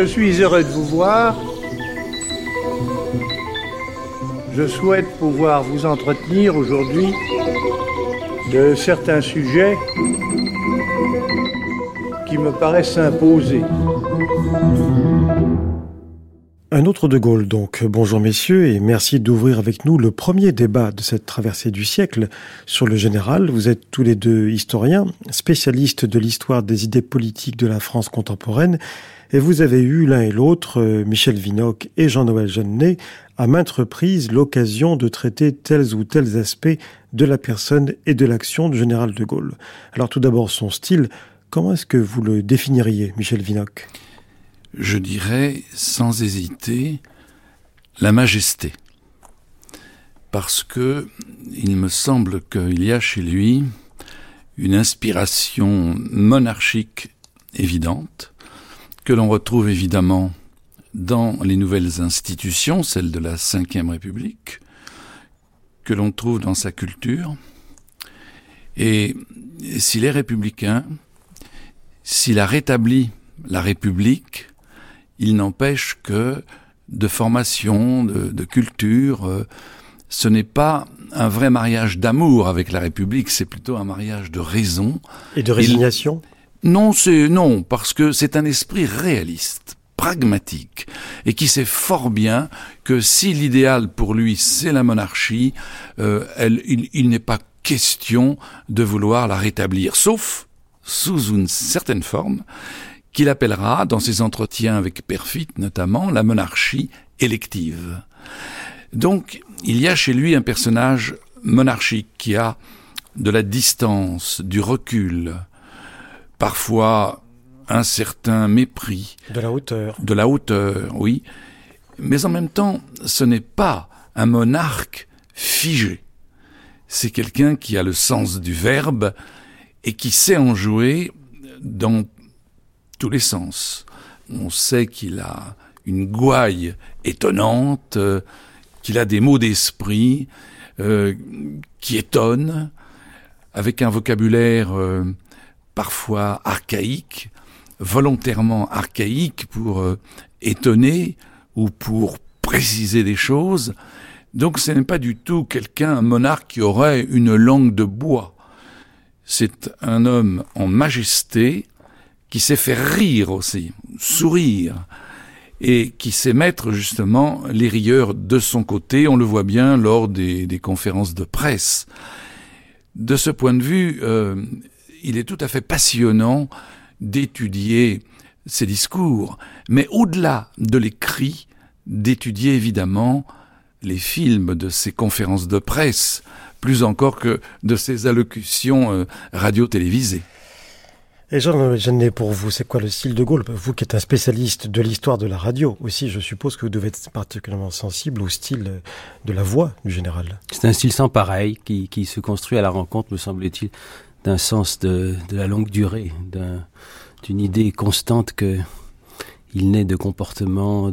Je suis heureux de vous voir. Je souhaite pouvoir vous entretenir aujourd'hui de certains sujets qui me paraissent imposer. Un autre de Gaulle donc. Bonjour messieurs et merci d'ouvrir avec nous le premier débat de cette traversée du siècle sur le général. Vous êtes tous les deux historiens, spécialistes de l'histoire des idées politiques de la France contemporaine et vous avez eu l'un et l'autre, euh, Michel Vinocq et Jean-Noël Jeannet, à maintes reprises l'occasion de traiter tels ou tels aspects de la personne et de l'action du général de Gaulle. Alors tout d'abord son style, comment est-ce que vous le définiriez, Michel Vinocq? Je dirais sans hésiter la majesté. Parce que il me semble qu'il y a chez lui une inspiration monarchique évidente, que l'on retrouve évidemment dans les nouvelles institutions, celles de la Ve République, que l'on trouve dans sa culture. Et s'il est républicain, s'il a rétabli la République, il n'empêche que de formation, de, culture, euh, ce n'est pas un vrai mariage d'amour avec la République, c'est plutôt un mariage de raison. Et de résignation? Non, c'est non, parce que c'est un esprit réaliste pragmatique et qui sait fort bien que si l'idéal pour lui c'est la monarchie, euh, il n'est pas question de vouloir la rétablir, sauf sous une certaine forme qu'il appellera, dans ses entretiens avec Perfit notamment, la monarchie élective. Donc, il y a chez lui un personnage monarchique qui a de la distance, du recul, parfois un certain mépris. De la hauteur. De la hauteur, oui. Mais en même temps, ce n'est pas un monarque figé. C'est quelqu'un qui a le sens du verbe et qui sait en jouer dans tous les sens. On sait qu'il a une gouaille étonnante, euh, qu'il a des mots d'esprit euh, qui étonnent, avec un vocabulaire euh, parfois archaïque, volontairement archaïque pour étonner ou pour préciser des choses. Donc ce n'est pas du tout quelqu'un, un monarque qui aurait une langue de bois. C'est un homme en majesté, qui sait faire rire aussi, sourire, et qui sait mettre justement les rieurs de son côté. On le voit bien lors des, conférences de presse. De ce point de vue, euh, il est tout à fait passionnant d'étudier ses discours, mais au-delà de l'écrit, d'étudier évidemment les films de ses conférences de presse, plus encore que de ses allocutions euh, radio-télévisées. Et Jean Genet, pour vous, c'est quoi le style de Gaulle? Vous qui êtes un spécialiste de l'histoire de la radio aussi, je suppose que vous devez être particulièrement sensible au style de la voix du général. C'est un style sans pareil qui, qui se construit à la rencontre, me semble-t-il, d'un sens de, de, la longue durée, d'une idée constante que il naît de comportements,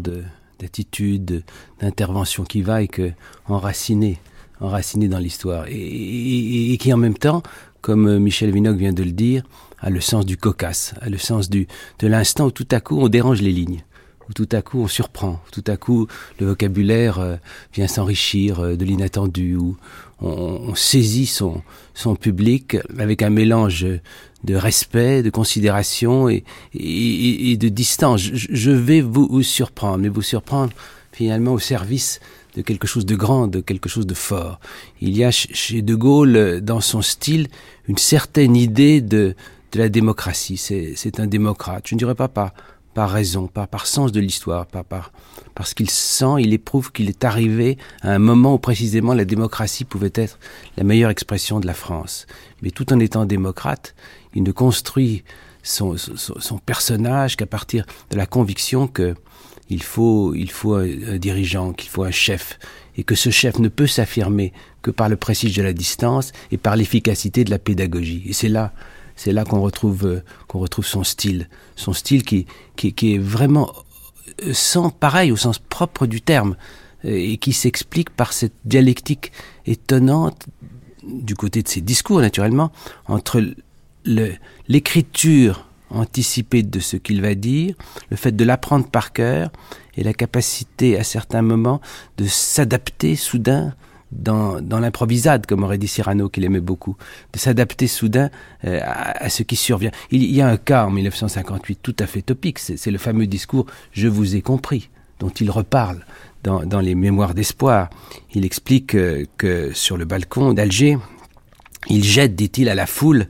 d'attitudes, d'interventions qui vaillent que enraciné, enraciné dans l'histoire, et, qui en même temps, comme Michel Vinocq vient de le dire, a le sens du cocasse, a le sens du, de l'instant où tout à coup on dérange les lignes, où tout à coup on surprend, où tout à coup le vocabulaire euh, vient s'enrichir euh, de l'inattendu, on, saisit son, son public avec un mélange de respect, de considération et, et, de distance. Je, vais vous, vous surprendre, mais vous surprendre finalement au service de quelque chose de grand, de quelque chose de fort. Il y a chez De Gaulle, dans son style, une certaine idée de, de la démocratie. C'est un démocrate. Je ne dirais pas par, par raison, pas par sens de l'histoire, pas par, parce qu'il sent, il éprouve qu'il est arrivé à un moment où précisément la démocratie pouvait être la meilleure expression de la France. Mais tout en étant démocrate, il ne construit son, son, personnage qu'à partir de la conviction que il faut, il faut un dirigeant, qu'il faut un chef, et que ce chef ne peut s'affirmer que par le prestige de la distance et par l'efficacité de la pédagogie. Et c'est là c'est là qu'on retrouve, euh, retrouve son style. Son style qui, qui, est vraiment euh, sans pareil au sens propre du terme euh, et qui s'explique par cette dialectique étonnante du côté de ses discours naturellement entre l'écriture anticiper de ce qu'il va dire, le fait de l'apprendre par cœur et la capacité à certains moments de s'adapter soudain dans, l'improvisade, comme aurait dit Cyrano, qu'il aimait beaucoup, de s'adapter soudain euh, à, ce qui survient. Il, y a un cas en 1958 tout à fait topique, c'est le fameux discours « Je vous ai compris » dont il reparle dans, dans les Mémoires d'espoir. Il explique euh, que sur le balcon d'Alger, il jette, dit-il, à la foule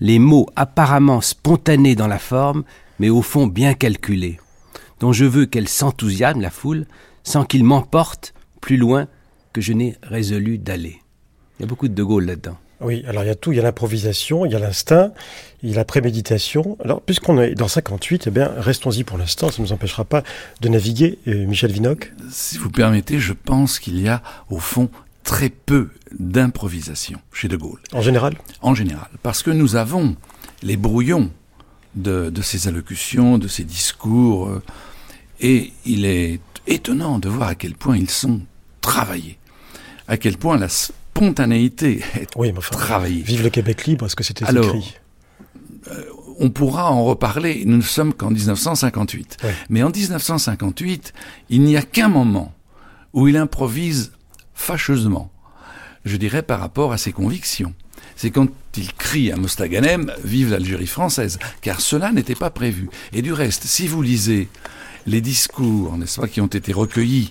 les mots apparemment spontanés dans la forme, mais au fond bien calculés, dont je veux qu'elle s'enthousiasme, la foule, sans qu'il m'emporte plus loin que je n'ai résolu d'aller. Il y a beaucoup de De Gaulle là-dedans. Oui, alors il y a tout, il y a l'improvisation, il y a l'instinct, il y a la préméditation. Alors, puisqu'on est dans 58, eh bien, restons-y pour l'instant, ça ne nous empêchera pas de naviguer. Euh, Michel Vinoc Si vous permettez, je pense qu'il y a, au fond, très peu d'improvisation chez De Gaulle. En général? En général, parce que nous avons les brouillons de, de ses allocutions, de ses discours, euh, et il est étonnant de voir à quel point ils sont travaillés, à quel point la spontanéité est oui, mais travaillée. Vive le Québec libre, est-ce que c'était écrit euh, on pourra en reparler, nous ne sommes qu'en 1958. Mais en 1958, il n'y a qu'un moment où il improvise fâcheusement, je dirais par rapport à ses convictions. C'est quand il crie à Mostaganem Vive l'Algérie française, car cela n'était pas prévu. Et du reste, si vous lisez les discours, n'est-ce pas, qui ont été recueillis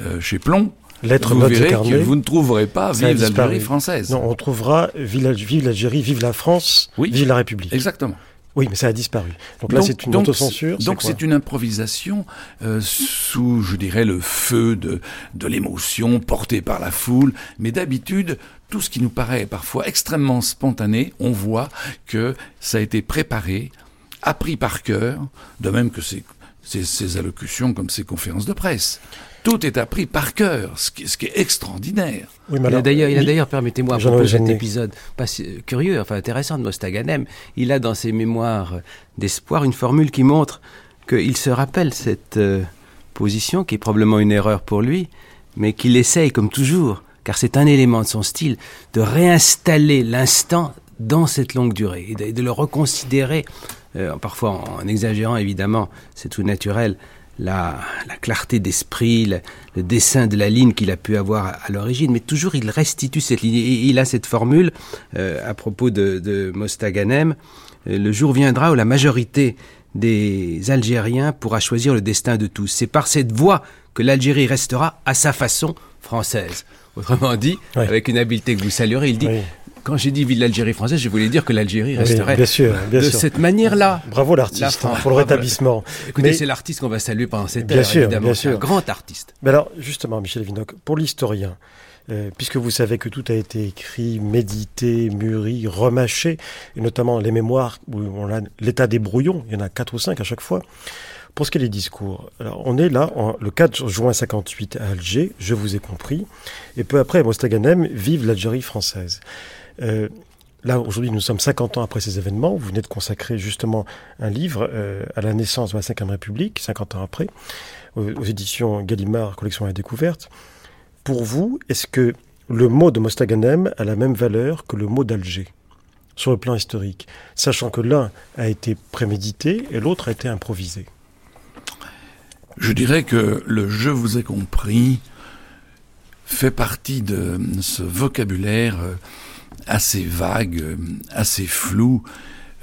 euh, chez Plomb, Lettre vous verrez que vous ne trouverez pas Vive l'Algérie française. Non, on trouvera Vive l'Algérie, Vive la France, Vive la République. Exactement. Oui, mais ça a disparu. Donc là, c'est une autocensure. Donc c'est une improvisation euh, sous, je dirais, le feu de, de l'émotion portée par la foule. Mais d'habitude, tout ce qui nous paraît parfois extrêmement spontané, on voit que ça a été préparé, appris par cœur, de même que ces, ces allocutions comme ces conférences de presse tout est appris par cœur, ce qui, est extraordinaire. Oui, il a d'ailleurs, permettez-moi, à propos de cet épisode pas curieux, enfin intéressant de Mostaganem, il a dans ses mémoires d'espoir une formule qui montre qu'il se rappelle cette euh, position, qui est probablement une erreur pour lui, mais qu'il essaye, comme toujours, car c'est un élément de son style, de réinstaller l'instant dans cette longue durée et de, le reconsidérer, euh, parfois en exagérant évidemment, c'est tout naturel, la, clarté d'esprit, le, dessin de la ligne qu'il a pu avoir à, l'origine, mais toujours il restitue cette ligne. Et il a cette formule euh, à propos de, Mostaganem, euh, le jour viendra où la majorité des Algériens pourra choisir le destin de tous. C'est par cette voie que l'Algérie restera à sa façon française. Autrement dit, avec une habileté que vous saluerez, il dit quand j'ai dit ville d'Algérie française, je voulais dire que l'Algérie resterait bien sûr, de cette manière-là. Bravo l'artiste hein, pour le rétablissement. Écoutez, c'est l'artiste qu'on va saluer pendant cette bien sûr, évidemment. Bien sûr. un grand artiste. Mais alors, justement, Michel Vinoc, pour l'historien, euh, puisque vous savez que tout a été écrit, médité, mûri, remâché, et notamment les mémoires où on a l'état des brouillons, il y en a quatre ou cinq à chaque fois. Pour ce qui est des discours, alors on est là en, le 4 juin 58 à Alger, je vous ai compris, et peu après à Mostaganem, vive l'Algérie française. Euh, là, aujourd'hui, nous sommes 50 ans après ces événements. Vous venez de consacrer justement un livre euh, à la naissance de la Ve République, 50 ans après, aux, éditions Gallimard, collection à la découverte. Pour vous, est-ce que le mot de Mostaganem a la même valeur que le mot d'Alger sur le plan historique, sachant que l'un a été prémédité et l'autre a été improvisé? Je dirais que le je vous ai compris fait partie de ce vocabulaire euh, assez vague, euh, assez flou,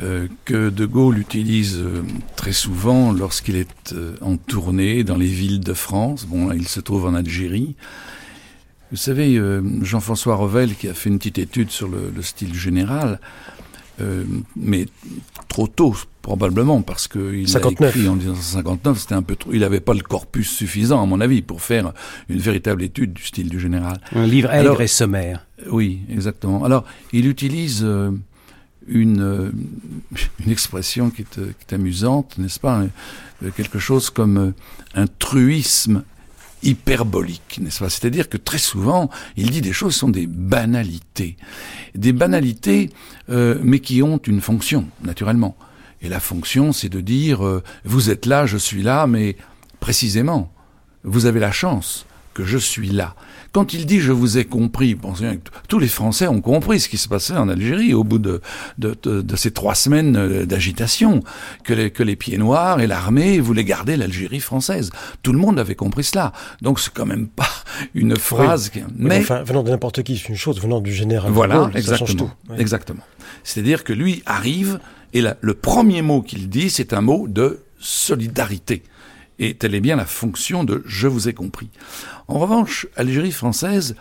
euh, que De Gaulle utilise euh, très souvent lorsqu'il est en tournée dans les villes de France. Bon, il se trouve en Algérie. Vous savez, Jean-François Revel, qui a fait une petite étude sur le, style général, mais trop tôt probablement parce qu'il a écrit en 1959, c'était un peu trop, il n'avait pas le corpus suffisant à mon avis pour faire une véritable étude du style du général. Un livre aigre et sommaire. Oui, exactement. Alors, il utilise euh, une, euh, une expression qui est, qui est amusante, n'est-ce pas euh, Quelque chose comme un truisme hyperbolique, n'est-ce pas? C'est-à-dire que très souvent, il dit des choses qui sont des banalités. Des banalités, mais qui ont une fonction, naturellement. Et la fonction, c'est de dire, vous êtes là, je suis là, mais précisément, vous avez la chance que je suis là quand il dit je vous ai compris, tous les Français ont compris ce qui se passait en Algérie au bout de, de, de, ces trois semaines euh, d'agitation, que les, que les pieds noirs et l'armée voulaient garder l'Algérie française. Tout le monde avait compris cela. Donc c'est quand même pas une phrase. Qui... Mais, enfin, venant de n'importe qui, c'est une chose. Venant du général. Voilà, exactement. Exactement. C'est-à-dire que lui arrive et le premier mot qu'il dit, c'est un mot de solidarité. Et telle est bien la fonction de je vous ai compris. En revanche, Algérie française,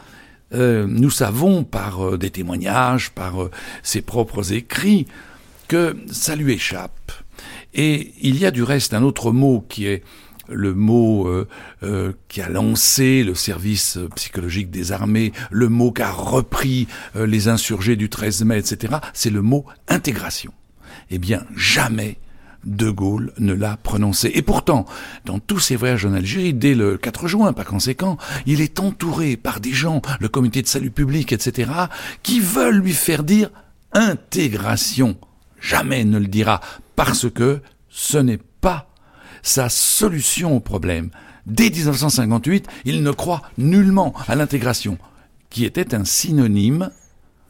euh, nous savons par euh, des témoignages, par euh, ses propres écrits, que ça lui échappe. Et il y a du reste un autre mot qui est le mot qui a lancé le service psychologique des armées, le mot qu'a repris les insurgés du 13 mai, etc., c'est le mot intégration. Eh bien, jamais de Gaulle ne l'a prononcé. Et pourtant, dans tous ses voyages en Algérie, dès le 4 juin, par conséquent, il est entouré par des gens, le comité de salut public, etc., qui veulent lui faire dire intégration. Jamais ne le dira, parce que ce n'est pas sa solution au problème. Dès 1958, il ne croit nullement à l'intégration, qui était un synonyme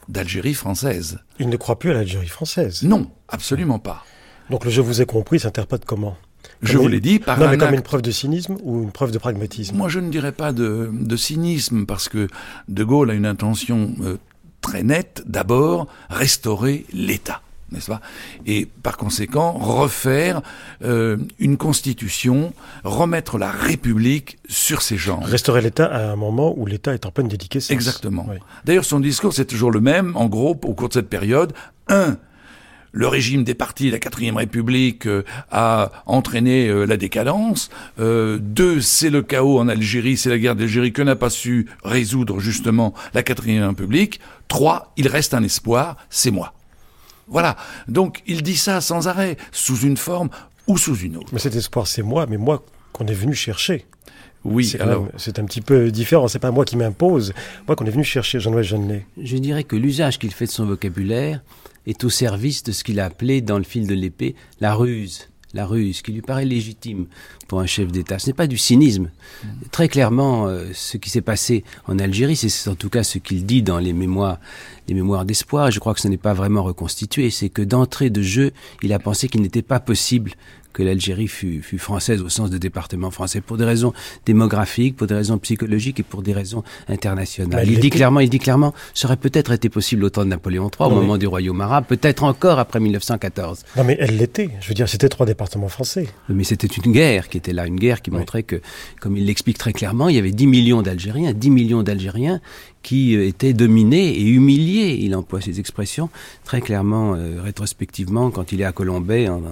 d'Algérie française. Il ne croit plus à l'Algérie française. Non, absolument pas. Donc le je vous ai compris s'interprète comment je vous l'ai dit par non, mais comme une preuve de cynisme ou une preuve de pragmatisme Moi, je ne dirais pas de, de cynisme, parce que De Gaulle a une intention euh, très nette, d'abord, restaurer l'État n'est-ce pas Et par conséquent, refaire euh, une constitution, remettre la République sur ses jambes. Restaurer l'État à un moment où l'État est en pleine dédicace. Exactement. D'ailleurs, son discours, c'est toujours le même, en gros, au cours de cette période. Un, le régime des partis, la quatrième république, euh, a entraîné euh, la décadence. Euh, deux, c'est le chaos en Algérie, c'est la guerre d'Algérie que n'a pas su résoudre justement la quatrième république. Trois, il reste un espoir, c'est moi. Voilà. Donc il dit ça sans arrêt, sous une forme ou sous une autre. Mais cet espoir, c'est moi, mais moi qu'on est venu chercher. Oui, alors c'est un petit peu différent. C'est pas moi qui m'impose, moi qu'on est venu chercher, Jean-Noël Jeannet. Je dirais que l'usage qu'il fait de son vocabulaire est au service de ce qu'il a appelé dans le fil de l'épée la ruse. La ruse, qui lui paraît légitime pour un chef d'État. Ce n'est pas du cynisme. Très clairement, euh, ce qui s'est passé en Algérie, c'est en tout cas ce qu'il dit dans les mémoires, les mémoires d'espoir. Je crois que ce n'est pas vraiment reconstitué. C'est que d'entrée de jeu, il a pensé qu'il n'était pas possible que l'Algérie fut, française au sens de département français pour des raisons démographiques, pour des raisons psychologiques et pour des raisons internationales. il dit clairement, il dit clairement, ça aurait peut-être été possible au temps de Napoléon III, au moment du royaume arabe, peut-être encore après 1914. Non mais elle l'était. Je veux dire, c'était trois départements français. Mais c'était une guerre qui était là, une guerre qui montrait que, comme il l'explique très clairement, il y avait 10 millions d'Algériens, 10 millions d'Algériens qui euh, était dominé et humilié. Il emploie ces expressions très clairement, euh, rétrospectivement, quand il est à Colombay en,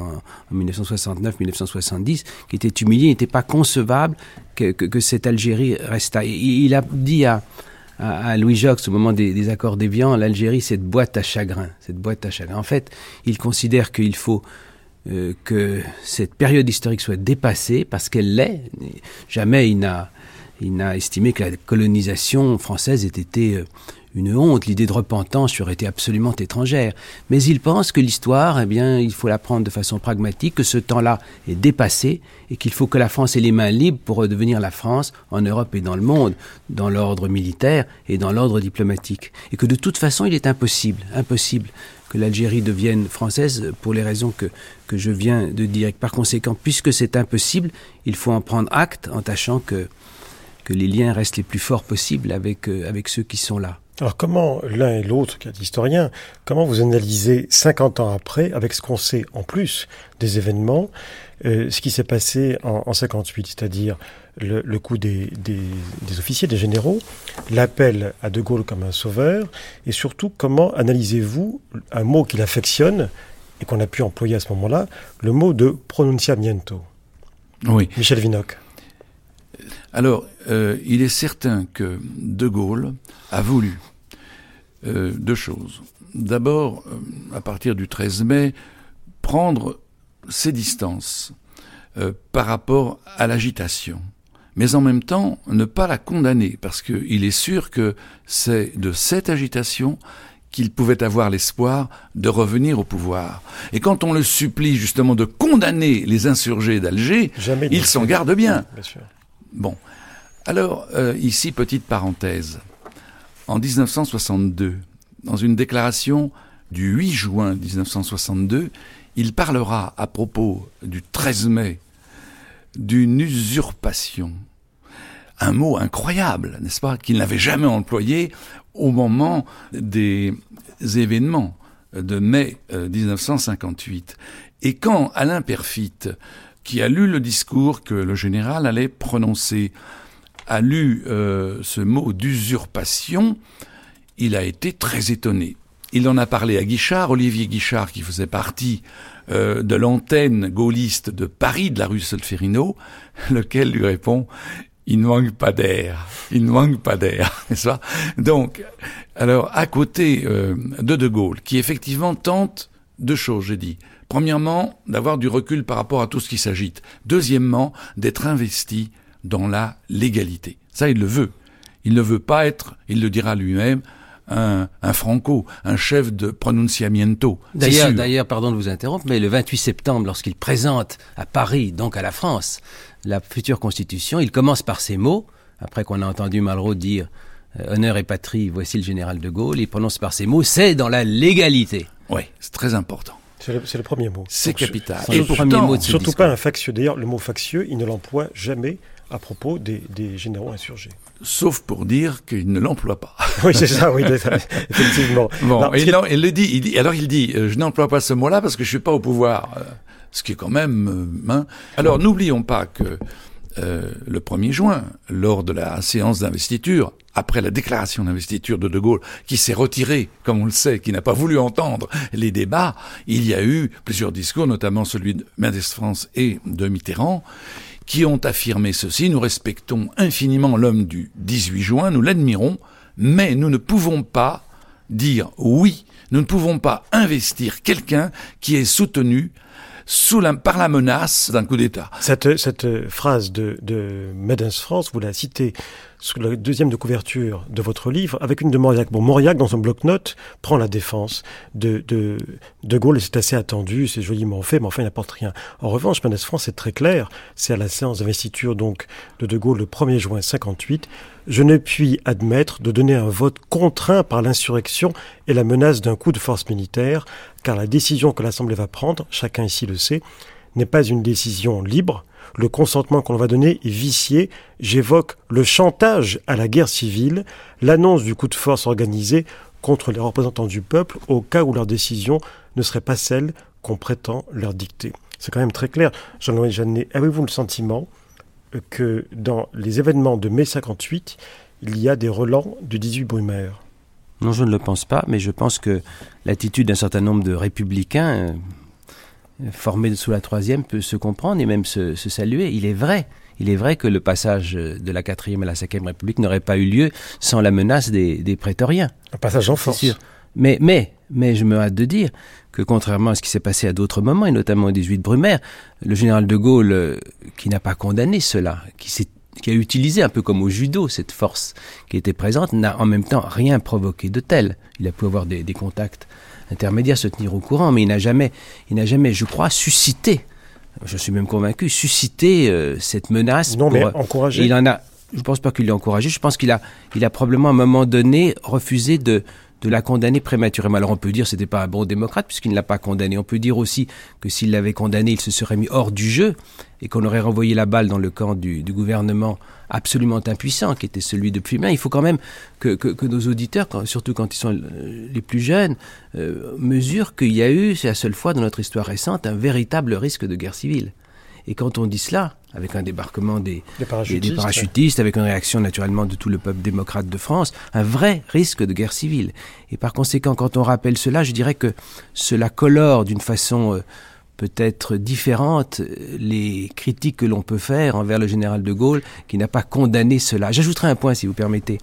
1969-1970, qui était humilié. Il n'était pas concevable que, cette Algérie restât. Il, il a dit à, à, Louis Jox au moment des, des accords d'Évian, l'Algérie, cette boîte à chagrin. Cette boîte à chagrin. En fait, il considère qu'il faut euh, que cette période historique soit dépassée parce qu'elle l'est. Jamais il n'a il n'a estimé que la colonisation française ait été euh, une honte, l'idée de repentance aurait été absolument étrangère. Mais il pense que l'histoire, eh bien, il faut la prendre de façon pragmatique, que ce temps-là est dépassé et qu'il faut que la France ait les mains libres pour redevenir la France en Europe et dans le monde, dans l'ordre militaire et dans l'ordre diplomatique. Et que de toute façon, il est impossible, impossible que l'Algérie devienne française pour les raisons que, que je viens de dire. par conséquent, puisque c'est impossible, il faut en prendre acte en tâchant que que les liens restent les plus forts possibles avec, euh, avec ceux qui sont là. Alors comment l'un et l'autre, qui est historien, comment vous analysez 50 ans après, avec ce qu'on sait en plus des événements, euh, ce qui s'est passé en, en 58, c'est-à-dire le, le, coup des, des, des, officiers, des généraux, l'appel à De Gaulle comme un sauveur, et surtout comment analysez-vous un mot qu'il affectionne et qu'on a pu employer à ce moment-là, le mot de pronunciamiento? Oui. Michel Vinocq. Alors, euh, il est certain que De Gaulle a voulu euh, deux choses. D'abord, euh, à partir du 13 mai, prendre ses distances par rapport à l'agitation, mais en même temps ne pas la condamner, parce qu'il est sûr que c'est de cette agitation qu'il pouvait avoir l'espoir de revenir au pouvoir. Et quand on le supplie justement de condamner les insurgés d'Alger, il s'en garde bien. bien sûr. Bon. Alors, euh, ici, petite parenthèse. En 1962, dans une déclaration du 8 juin 1962, il parlera à propos du 13 mai d'une usurpation. Un mot incroyable, n'est-ce pas, qu'il n'avait jamais employé au moment des événements de mai 1958. Euh, Et quand Alain Perfit, qui a lu le discours que le général allait prononcer, a lu euh, ce mot d'usurpation, il a été très étonné. Il en a parlé à Guichard, Olivier Guichard, qui faisait partie euh, de l'antenne gaulliste de Paris, de la rue Solferino, lequel lui répond il ne manque pas d'air, il ne manque pas d'air, n'est-ce Donc, alors, à côté euh, de De Gaulle, qui effectivement tente deux choses, j'ai dit. Premièrement, d'avoir du recul par rapport à tout ce qui s'agite. Deuxièmement, d'être investi dans la légalité. Ça, il le veut. Il ne veut pas être, il le dira lui-même, un, un, franco, un chef de pronunciamiento. D'ailleurs, d'ailleurs, pardon de vous interrompre, mais le 28 septembre, lorsqu'il présente à Paris, donc à la France, la future constitution, il commence par ces mots, après qu'on a entendu Malraux dire euh, honneur et patrie, voici le général de Gaulle, il prononce par ces mots, c'est dans la légalité. Oui, c'est très important. C'est le, le, premier mot. C'est capital. Et le premier mot de surtout pas un factieux. D'ailleurs, le mot factieux, il ne l'emploie jamais à propos des, des, généraux insurgés. Sauf pour dire qu'il ne l'emploie pas. oui, c'est ça, oui, effectivement. Bon, non, et non, il le dit, il dit, alors il dit, euh, je n'emploie pas ce mot-là parce que je suis pas au pouvoir. Euh, ce qui est quand même... Euh, hein. Alors, n'oublions pas que euh, le 1er juin, lors de la séance d'investiture, après la déclaration d'investiture de De Gaulle, qui s'est retiré, comme on le sait, qui n'a pas voulu entendre les débats, il y a eu plusieurs discours, notamment celui de Mendes France et de Mitterrand, qui ont affirmé ceci, nous respectons infiniment l'homme du 18 juin, nous l'admirons, mais nous ne pouvons pas dire oui, nous ne pouvons pas investir quelqu'un qui est soutenu sous la, par la menace d'un coup d'État. Cette, cette phrase de, de France, vous la citez sous la deuxième de couverture de votre livre, avec une de Mauriac. Bon, Mauriac, dans son bloc-notes, prend la défense de, de, de Gaulle, et c'est assez attendu, c'est joliment fait, mais enfin, il n'apporte rien. En revanche, Mendes France, c'est très clair, c'est à la séance d'investiture, donc, de De Gaulle, le 1er juin 58, je ne puis admettre de donner un vote contraint par l'insurrection et la menace d'un coup de force militaire, car la décision que l'Assemblée va prendre, chacun ici le sait, n'est pas une décision libre, le consentement qu'on va donner est vicié. J'évoque le chantage à la guerre civile, l'annonce du coup de force organisé contre les représentants du peuple au cas où leur décision ne serait pas celle qu'on prétend leur dicter. C'est quand même très clair. Jean-Louis Jeannet, avez-vous le sentiment que dans les événements de mai 58, il y a des relents du 18 Brumaire? Non, je ne le pense pas, mais je pense que l'attitude d'un certain nombre de républicains, formé sous la troisième peut se comprendre et même se, saluer. Il est vrai. Il est vrai que le passage de la quatrième à la cinquième République n'aurait pas eu lieu sans la menace des, des prétoriens. Un passage en force. Sûr. Mais, mais, mais je me hâte de dire que contrairement à ce qui s'est passé à d'autres moments, et notamment au 18 Brumaire, le général de Gaulle, euh, qui n'a pas condamné cela, qui, qui a utilisé un peu comme au judo cette force qui était présente, n'a en même temps rien provoqué de tel. Il a pu avoir des, des contacts intermédiaire se tenir au courant, mais il n'a jamais, il n'a jamais, je crois, suscité, je suis même convaincu, suscité euh, cette menace. Non, mais encouragé. Il en a, je ne pense pas qu'il l'ait encouragé, je pense qu'il a, il a probablement à un moment donné refusé de, de la condamner prématurément. Alors on peut dire que c'était pas un bon démocrate puisqu'il ne l'a pas condamné. On peut dire aussi que s'il l'avait condamné, il se serait mis hors du jeu et qu'on aurait renvoyé la balle dans le camp du, gouvernement absolument impuissant qui était celui de Puymain. Il faut quand même que, nos auditeurs, surtout quand ils sont euh, les plus jeunes, euh, mesurent qu'il y a eu, c'est la seule fois dans notre histoire récente, un véritable risque de guerre civile. Et quand on dit cela, avec un débarquement des, des parachutistes, des, parachutistes avec une réaction naturellement de tout le peuple démocrate de France, un vrai risque de guerre civile. Et par conséquent, quand on rappelle cela, je dirais que cela colore d'une façon euh, peut-être différente les critiques que l'on peut faire envers le général de Gaulle, qui n'a pas condamné cela. J'ajouterai un point, si vous permettez.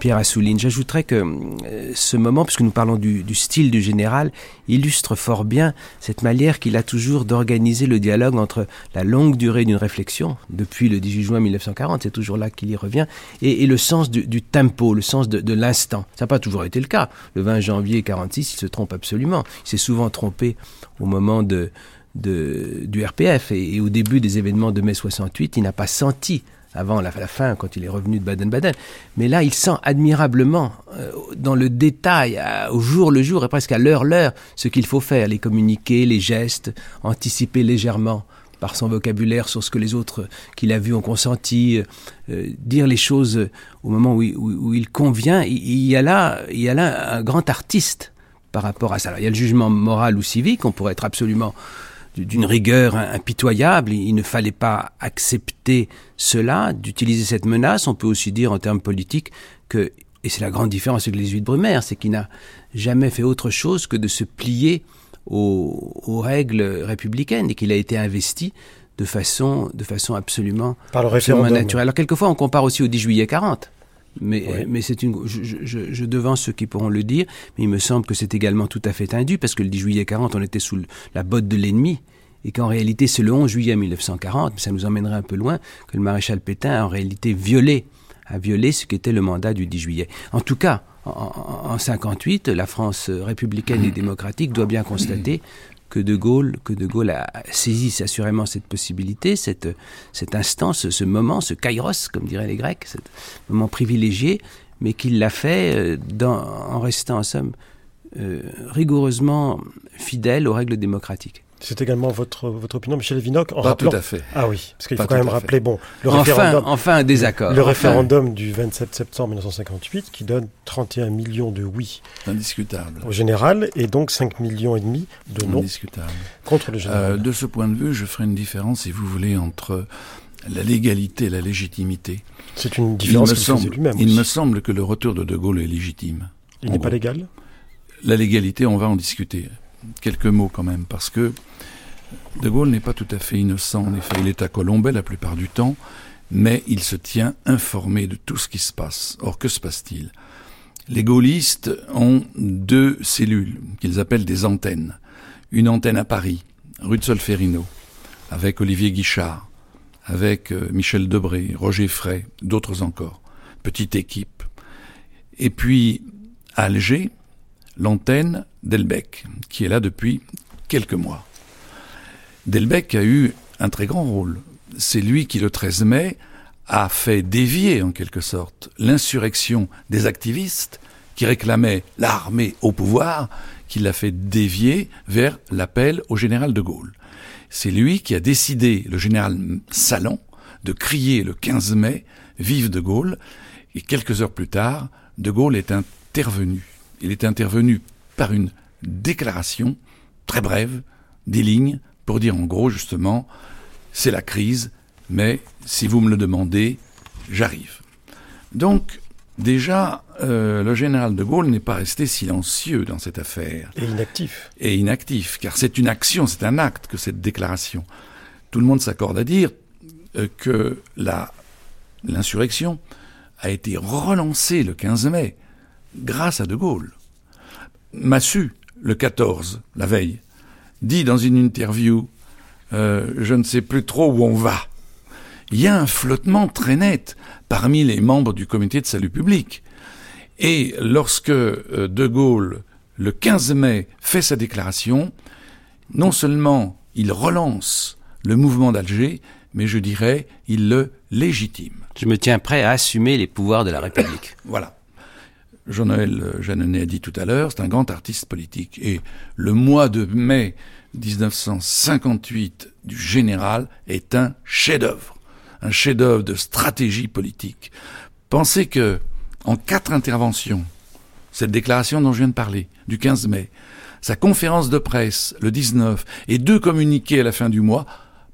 Pierre Assouline. J'ajouterais que euh, ce moment, puisque nous parlons du, style du général, illustre fort bien cette manière qu'il a toujours d'organiser le dialogue entre la longue durée d'une réflexion, depuis le 18 juin 1940, c'est toujours là qu'il y revient, et, le sens du, tempo, le sens de, l'instant. Ça n'a pas toujours été le cas. Le 20 janvier 46, il se trompe absolument. Il s'est souvent trompé au moment du RPF et, et, au début des événements de mai 68, il n'a pas senti avant la, fin, quand il est revenu de Baden-Baden. Mais là, il sent admirablement, euh, dans le détail, au jour le jour et presque à l'heure l'heure, ce qu'il faut faire, les communiquer, les gestes, anticiper légèrement par son vocabulaire sur ce que les autres qu'il a vus ont consenti, euh, dire les choses au moment où, il convient. Il, y a là, il y a là un grand artiste par rapport à ça. il y a le jugement moral ou civique, on pourrait être absolument d'une rigueur impitoyable. Il ne fallait pas accepter cela, d'utiliser cette menace. On peut aussi dire en termes politiques que, et c'est la grande différence avec les 18 Brumaire, c'est qu'il n'a jamais fait autre chose que de se plier aux, règles républicaines et qu'il a été investi de façon, de façon absolument, Par le naturelle. Alors quelquefois on compare aussi au 10 juillet 40. Mais, mais c'est une, je, je, je, devance ceux qui pourront le dire, mais il me semble que c'est également tout à fait indu, parce que le 10 juillet 40, on était sous la botte de l'ennemi, et qu'en réalité, c'est le 11 juillet 1940, mais ça nous emmènerait un peu loin, que le maréchal Pétain a en réalité violé, a violé ce qu'était le mandat du 10 juillet. En tout cas, en, en 58, la France républicaine et démocratique doit bien constater que De Gaulle, que de Gaulle a saisi assurément cette possibilité, cette, cet instant, ce, moment, ce kairos, comme diraient les Grecs, ce moment privilégié, mais qu'il l'a fait euh, en restant en somme euh, rigoureusement fidèle aux règles démocratiques. C'est également votre, votre opinion, Michel Vinoc, en Pas tout à fait. Ah oui, parce qu'il faut quand même rappeler, bon, le enfin, référendum... Enfin un désaccord. Le référendum du 27 septembre 1958 qui donne 31 millions de oui. Indiscutable. Au général, et donc 5 millions et demi de non. Indiscutable. Contre le général. Euh, de ce point de vue, je ferai une différence, si vous voulez, entre la légalité et la légitimité. C'est une différence qu'il lui-même. Il me semble que le retour de De Gaulle est légitime. Il n'est pas légal? La légalité, on va en discuter. Quelques mots quand même, parce que de Gaulle n'est pas tout à fait innocent, en effet. Il est à Colombay la plupart du temps, mais il se tient informé de tout ce qui se passe. Or, que se passe-t-il? Les gaullistes ont deux cellules qu'ils appellent des antennes. Une antenne à Paris, rue de Solferino, avec Olivier Guichard, avec euh, Michel Debré, Roger Frey, d'autres encore. Petite équipe. Et puis, à Alger, l'antenne d'Elbec, qui est là depuis quelques mois. Delbecq a eu un très grand rôle. C'est lui qui, le 13 mai, a fait dévier, en quelque sorte, l'insurrection des activistes qui réclamaient l'armée au pouvoir, qui l'a fait dévier vers l'appel au général de Gaulle. C'est lui qui a décidé, le général Salon, de crier le 15 mai Vive de Gaulle, et quelques heures plus tard, de Gaulle est intervenu. Il est intervenu par une déclaration très brève, des lignes, pour dire en gros justement, c'est la crise, mais si vous me le demandez, j'arrive. Donc, déjà, euh, le général de Gaulle n'est pas resté silencieux dans cette affaire. Et inactif. Et inactif, car c'est une action, c'est un acte que cette déclaration. Tout le monde s'accorde à dire euh, que l'insurrection a été relancée le 15 mai grâce à de Gaulle. Massu, le 14, la veille, dit dans une interview euh, Je ne sais plus trop où on va. Il y a un flottement très net parmi les membres du comité de salut public. Et lorsque euh, De Gaulle, le 15 mai, fait sa déclaration, non seulement il relance le mouvement d'Alger, mais je dirais, il le légitime. Je me tiens prêt à assumer les pouvoirs de la République. voilà. Jean-Noël Jeanneney a dit tout à l'heure, c'est un grand artiste politique. Et le mois de mai 1958 du général est un chef-d'œuvre, un chef-d'œuvre de stratégie politique. Pensez que, en quatre interventions, cette déclaration dont je viens de parler, du 15 mai, sa conférence de presse le 19 et deux communiqués à la fin du mois,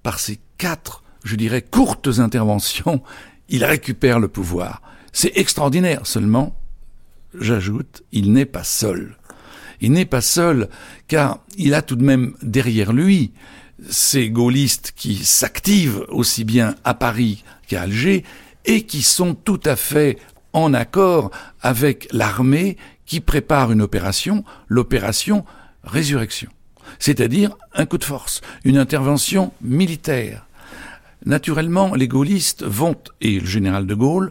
par ces quatre, je dirais, courtes interventions, il récupère le pouvoir. C'est extraordinaire seulement j'ajoute, il n'est pas seul. Il n'est pas seul, car il a tout de même derrière lui ces gaullistes qui s'activent aussi bien à Paris qu'à Alger et qui sont tout à fait en accord avec l'armée qui prépare une opération, l'opération résurrection. C'est-à-dire un coup de force, une intervention militaire. Naturellement, les gaullistes vont, et le général de Gaulle,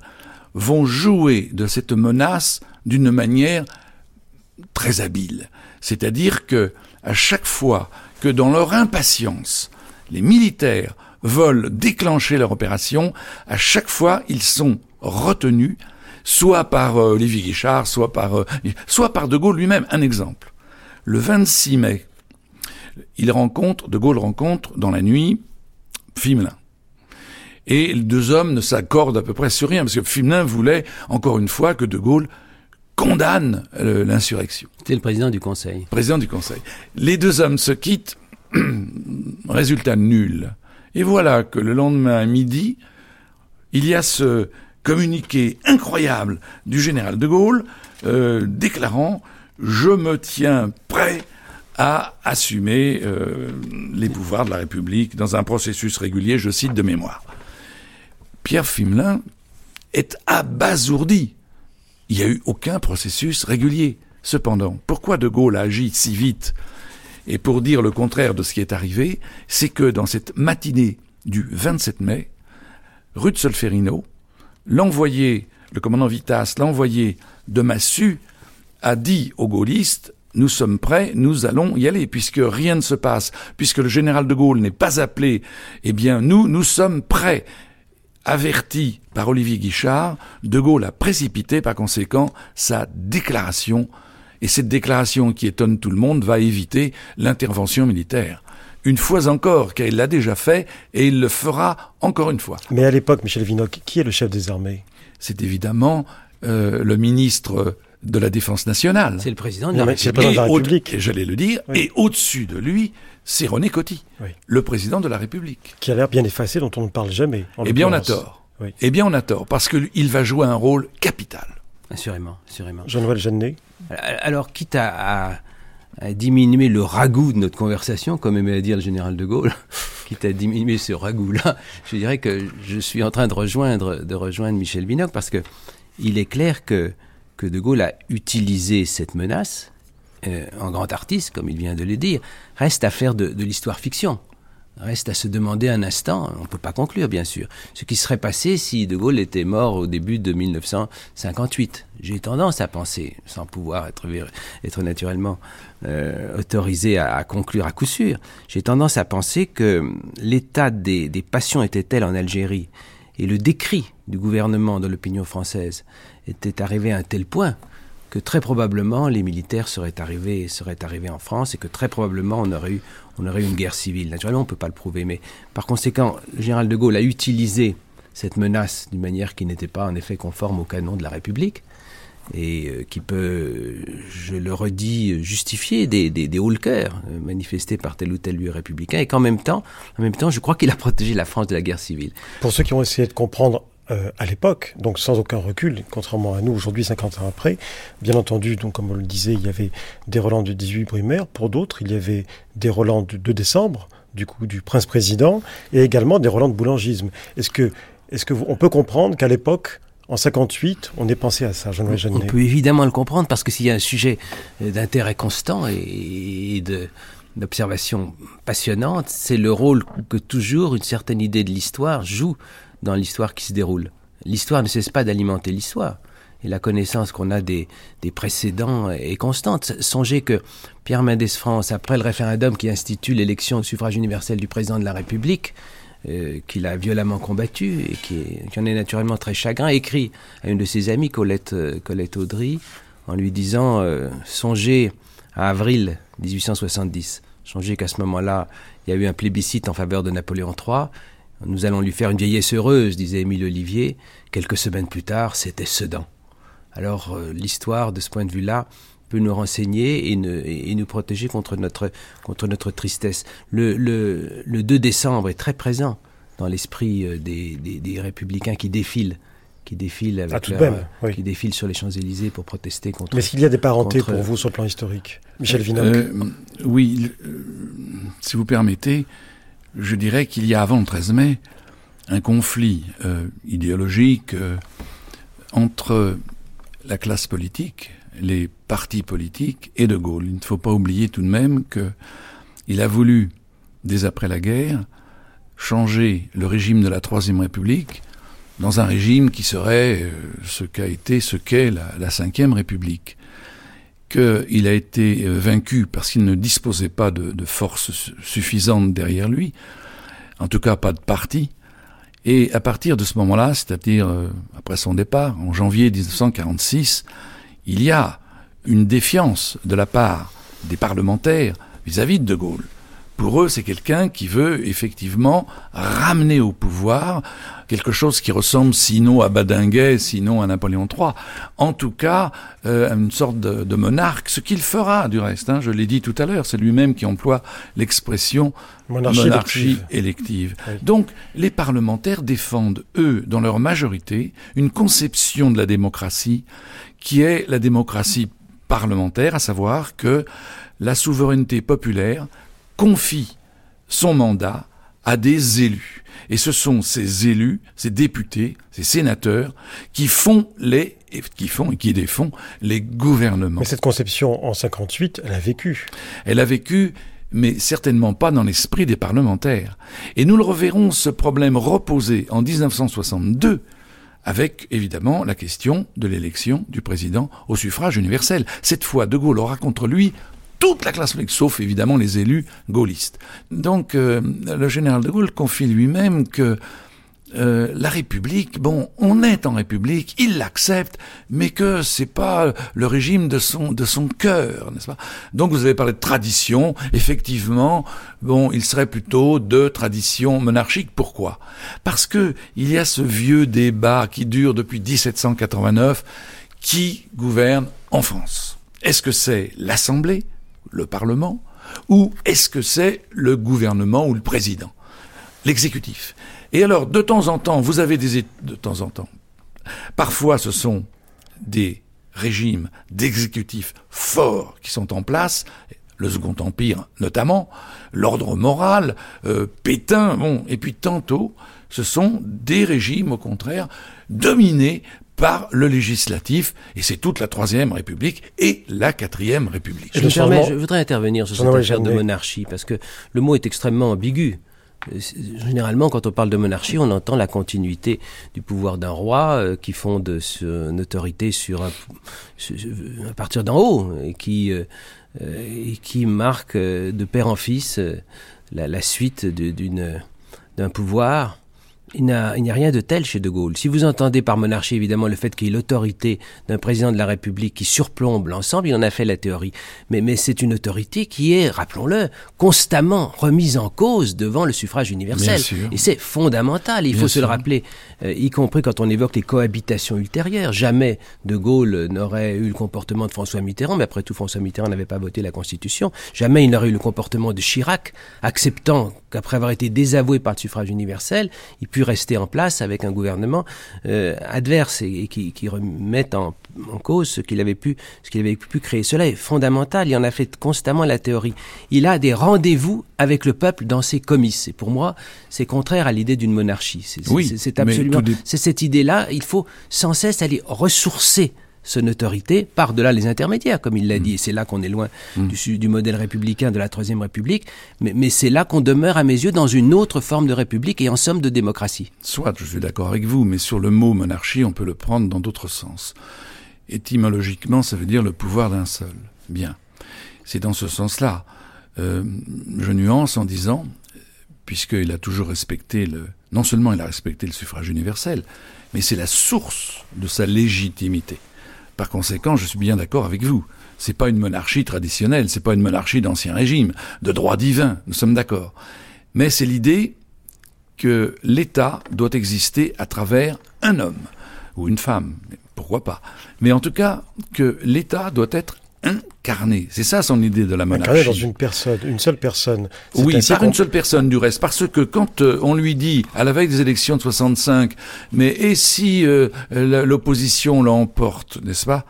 vont jouer de cette menace d'une manière très habile. C'est-à-dire que à chaque fois que dans leur impatience, les militaires veulent déclencher leur opération, à chaque fois, ils sont retenus, soit par euh, Olivier Guichard, soit par, euh, soit par De Gaulle lui-même. Un exemple. Le 26 mai, il rencontre, De Gaulle rencontre dans la nuit Fimelin. Et les deux hommes ne s'accordent à peu près sur rien, parce que Fimelin voulait, encore une fois, que De Gaulle condamne euh, l'insurrection. C'était le président du Conseil. Président du Conseil. Les deux hommes se quittent, résultat nul. Et voilà que le lendemain à midi, il y a ce communiqué incroyable du général de Gaulle euh, déclarant je me tiens prêt à assumer euh, les pouvoirs de la République dans un processus régulier, je cite de mémoire. Pierre Fimelin est abasourdi. Il n'y a eu aucun processus régulier. Cependant, pourquoi De Gaulle a agi si vite Et pour dire le contraire de ce qui est arrivé, c'est que dans cette matinée du 27 mai, Ruth Solferino, l'envoyé, le commandant Vitas, l'envoyé de Massu, a dit aux gaullistes nous sommes prêts, nous allons y aller, puisque rien ne se passe, puisque le général de Gaulle n'est pas appelé, eh bien nous, nous sommes prêts. Averti par Olivier Guichard, de Gaulle a précipité par conséquent sa déclaration, et cette déclaration qui étonne tout le monde va éviter l'intervention militaire. Une fois encore, car il l'a déjà fait, et il le fera encore une fois. Mais à l'époque, Michel Vinocq, qui est le chef des armées? C'est évidemment euh, le ministre de la Défense nationale. C'est le président de la République. Et, j'allais le dire, et au-dessus de lui, c'est René Coty, le président de la République. Qui a l'air bien effacé, dont on ne parle jamais. eh bien, on a tort. Eh bien, on a tort, parce qu'il va jouer un rôle capital. Assurément, assurément. Jean-Noël Jeannet Alors, quitte à, diminuer le ragoût de notre conversation, comme aimait à dire le général de Gaulle, quitte à diminuer ce ragoût-là, je dirais que je suis en train de rejoindre, de rejoindre Michel Binoc, parce que il est clair que que De Gaulle a utilisé cette menace, euh, en grand artiste, comme il vient de le dire, reste à faire de, l'histoire fiction. Reste à se demander un instant, on ne peut pas conclure bien sûr, ce qui serait passé si De Gaulle était mort au début de 1958. J'ai tendance à penser, sans pouvoir être, être naturellement euh, autorisé à, conclure à coup sûr, j'ai tendance à penser que l'état des, des passions était tel en Algérie? Et le décrit du gouvernement de l'opinion française était arrivé à un tel point que très probablement les militaires seraient arrivés, seraient arrivés en France et que très probablement on aurait eu, on aurait eu une guerre civile. Naturellement, on ne peut pas le prouver, mais par conséquent, le général de Gaulle a utilisé cette menace d'une manière qui n'était pas en effet conforme au canon de la République et euh, qui peut, je le redis, justifier des, des, des hauts euh, manifestés par tel ou tel lieu républicain, et qu'en même temps, en même temps, je crois qu'il a protégé la France de la guerre civile. Pour ceux qui ont essayé de comprendre euh, à l'époque, donc sans aucun recul, contrairement à nous aujourd'hui, 50 ans après. Bien entendu, donc comme on le disait, il y avait des relents du 18 primaire. Pour d'autres, il y avait des relents du 2 décembre, du coup du prince-président, et également des relents de boulangisme. Est-ce que, est-ce que on peut comprendre qu'à l'époque, en 58, on ait pensé à ça, jean On peut évidemment le comprendre parce que s'il y a un sujet d'intérêt constant et de d'observation passionnante, c'est le rôle que toujours une certaine idée de l'histoire joue dans l'histoire qui se déroule. L'histoire ne cesse pas d'alimenter l'histoire. Et la connaissance qu'on a des, des, précédents est constante. Songez que Pierre Mendès France, après le référendum qui institue l'élection au suffrage universel du président de la République, euh, qu'il a violemment combattu et qui, en est naturellement très chagrin, écrit à une de ses amies, Colette, euh, Colette Audry, en lui disant euh, Songez à avril 1870, songez qu'à ce moment-là, il y a eu un plébiscite en faveur de Napoléon III, nous allons lui faire une vieillesse heureuse, disait Émile Olivier. Quelques semaines plus tard, c'était Sedan. Alors euh, l'histoire, de ce point de vue-là, peut nous renseigner et, nous protéger contre notre, contre notre tristesse. Le, le, 2 décembre est très présent dans l'esprit euh, des, des, républicains qui défilent qui défilent, avec ah, qui défilent sur les Champs-Élysées pour protester contre. Mais est-ce qu'il y a des parentés pour vous sur le plan historique Michel Vinocq euh, Oui, si vous permettez, je dirais qu'il y a avant le 13 mai un conflit euh, idéologique euh, entre la classe politique, les partis politiques et De Gaulle. Il ne faut pas oublier tout de même qu'il a voulu, dès après la guerre, changer le régime de la Troisième République dans un régime qui serait euh, ce qu'a été, ce qu'est la, la République qu'il a été euh, vaincu parce qu'il ne disposait pas de, de forces suffisantes derrière lui, en tout cas pas de parti. Et à partir de ce moment-là, c'est-à-dire euh, après son départ, en janvier 1946, il y a une défiance de la part des parlementaires vis-à-vis de De Gaulle. Pour eux, c'est quelqu'un qui veut effectivement ramener au pouvoir quelque chose qui ressemble sinon à Badinguet, sinon à Napoléon III, en tout cas euh, une sorte de, monarque, ce qu'il fera du reste. Hein, je l'ai dit tout à l'heure, c'est lui-même qui emploie l'expression monarchie, élective. Donc les parlementaires défendent, eux, dans leur majorité, une conception de la démocratie qui est la démocratie parlementaire, à savoir que la souveraineté populaire confie son mandat à des élus. Et ce sont ces élus, ces députés, ces sénateurs qui font les qui font et qui défont les gouvernements. Mais cette conception en 58, elle a vécu. Elle a vécu mais certainement pas dans l'esprit des parlementaires. Et nous le reverrons ce problème reposé en 1962 avec évidemment la question de l'élection du président au suffrage universel. Cette fois, De Gaulle aura contre lui toute la classe politique, sauf évidemment les élus gaullistes. Donc euh, le général de Gaulle confie lui-même que euh, la République, bon, on est en République, il l'accepte, mais que c'est pas le régime de son de son cœur, n'est-ce pas? Donc vous avez parlé de tradition, effectivement, bon, il serait plutôt de tradition monarchique. Pourquoi? Parce que il y a ce vieux débat qui dure depuis 1789, qui gouverne en France. Est-ce que c'est l'Assemblée? Le Parlement, ou est-ce que c'est le gouvernement ou le président L'exécutif? Et alors, de temps en temps, vous avez des... De temps en temps. Parfois, ce sont des régimes d'exécutifs forts qui sont en place, le Second Empire notamment, l'ordre moral, euh, Pétain, bon, et puis tantôt, ce sont des régimes, au contraire, dominés par le législatif, et c'est toute la Troisième République et la Quatrième République. Je, je voudrais intervenir sur cette affaire de monarchie, parce que le mot est extrêmement ambigu. Généralement, quand on parle de monarchie, on entend la continuité du pouvoir d'un roi euh, qui fonde une autorité sur un, à partir d'en haut et qui, euh, et qui marque euh, de père en fils la, la suite d'un pouvoir il n'y a, rien de tel chez De Gaulle. Si vous entendez par monarchie évidemment le fait qu'il y ait l'autorité d'un président de la République qui surplombe l'ensemble, il en a fait la théorie. Mais, mais c'est une autorité qui est, rappelons-le, constamment remise en cause devant le suffrage universel. Et c'est fondamental, il faut se le rappeler, euh, y compris quand on évoque les cohabitations ultérieures. Jamais De Gaulle n'aurait eu le comportement de François Mitterrand, mais après tout, François Mitterrand n'avait pas voté la Constitution. Jamais il n'aurait eu le comportement de Chirac, acceptant qu'après avoir été désavoué par le suffrage universel, il puisse rester en place avec un gouvernement euh, adverse et, qui, qui remette en, cause ce qu'il avait pu ce qu'il avait pu créer. Cela est fondamental. Il en a fait constamment la théorie. Il a des rendez-vous avec le peuple dans ses comices. Et pour moi, c'est contraire à l'idée d'une monarchie. C'est oui, absolument. C'est cette idée-là. Il faut sans cesse aller ressourcer son autorité par-delà les intermédiaires, comme il l'a mm. dit. Et c'est là qu'on est loin mm. du, modèle républicain de la Troisième République. Mais, mais c'est là qu'on demeure, à mes yeux, dans une autre forme de république et en somme de démocratie. Soit, je suis d'accord avec vous, mais sur le mot monarchie, on peut le prendre dans d'autres sens. Étymologiquement, ça veut dire le pouvoir d'un seul. Bien. C'est dans ce sens-là. Euh, je nuance en disant, puisqu'il a toujours respecté le... Non seulement il a respecté le suffrage universel, mais c'est la source de sa légitimité. Par conséquent, je suis bien d'accord avec vous. C'est pas une monarchie traditionnelle, c'est pas une monarchie d'ancien régime, de droit divin, nous sommes d'accord. Mais c'est l'idée que l'État doit exister à travers un homme ou une femme, pourquoi pas. Mais en tout cas, que l'État doit être incarné. C'est ça son idée de la monarchie. Incarné dans une personne, une seule personne. Oui, par une seule personne du reste. Parce que quand euh, on lui dit, à la veille des élections de 65, mais et si euh, l'opposition l'emporte, n'est-ce pas?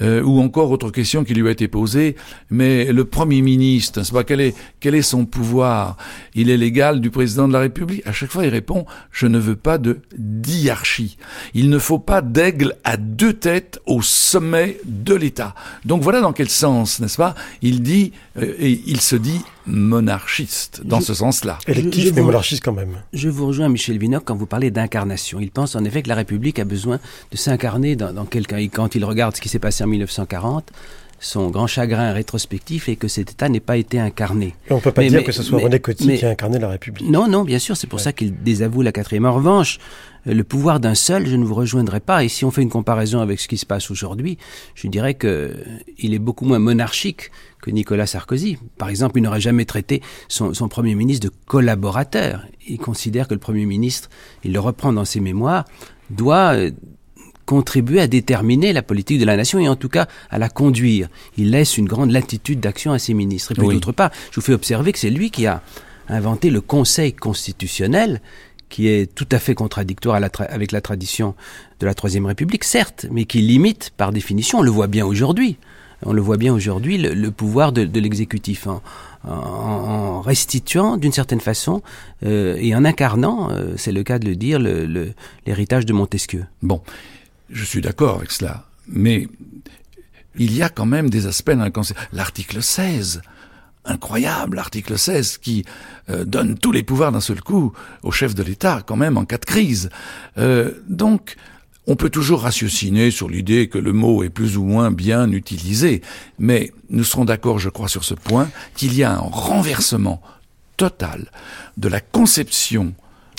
Euh, ou encore autre question qui lui a été posée, mais le Premier ministre, c'est pas quel est quel est son pouvoir? Il est l'égal du président de la République? À chaque fois, il répond je ne veux pas de diarchie. Il ne faut pas d'aigle à deux têtes au sommet de l'État. Donc voilà dans quel sens, n'est-ce pas? Il dit euh, et il se dit monarchiste dans ce sens-là. Électif, mais monarchiste quand même. Je vous rejoins, Michel Vinoc, quand vous parlez d'incarnation. Il pense en effet que la République a besoin de s'incarner dans, dans quelqu'un. Et quand il regarde ce qui s'est passé en 1940, son grand chagrin rétrospectif est que cet État n'ait pas été incarné. Et on ne peut pas dire que ce soit René Coty qui a incarné la République. Non, non, bien sûr, c'est pour ça qu'il désavoue la quatrième. En revanche, le pouvoir d'un seul, je ne vous rejoindrai pas. Et si on fait une comparaison avec ce qui se passe aujourd'hui, je dirais que il est beaucoup moins monarchique que Nicolas Sarkozy. Par exemple, il n'aurait jamais traité son, son, Premier ministre de collaborateur. Il considère que le Premier ministre, il le reprend dans ses mémoires, doit euh, contribuer à déterminer la politique de la nation et en tout cas à la conduire. Il laisse une grande latitude d'action à ses ministres. Et puis d'autre part, je vous fais observer que c'est lui qui a inventé le Conseil constitutionnel qui est tout à fait contradictoire avec la tradition de la Troisième République, certes, mais qui limite par définition, on le voit bien aujourd'hui, on le voit bien aujourd'hui, le, pouvoir de, l'exécutif en, en, restituant d'une certaine façon euh, et en incarnant, euh, c'est le cas de le dire, l'héritage de Montesquieu. Bon, je suis d'accord avec cela, mais il y a quand même des aspects dans L'article 16, incroyable, l'article 16 qui euh, donne tous les pouvoirs d'un seul coup au chef de l'État, quand même, en cas de crise. Euh, donc, on peut toujours ratiociner sur l'idée que le mot est plus ou moins bien utilisé, mais nous serons d'accord, je crois, sur ce point, qu'il y a un renversement total de la conception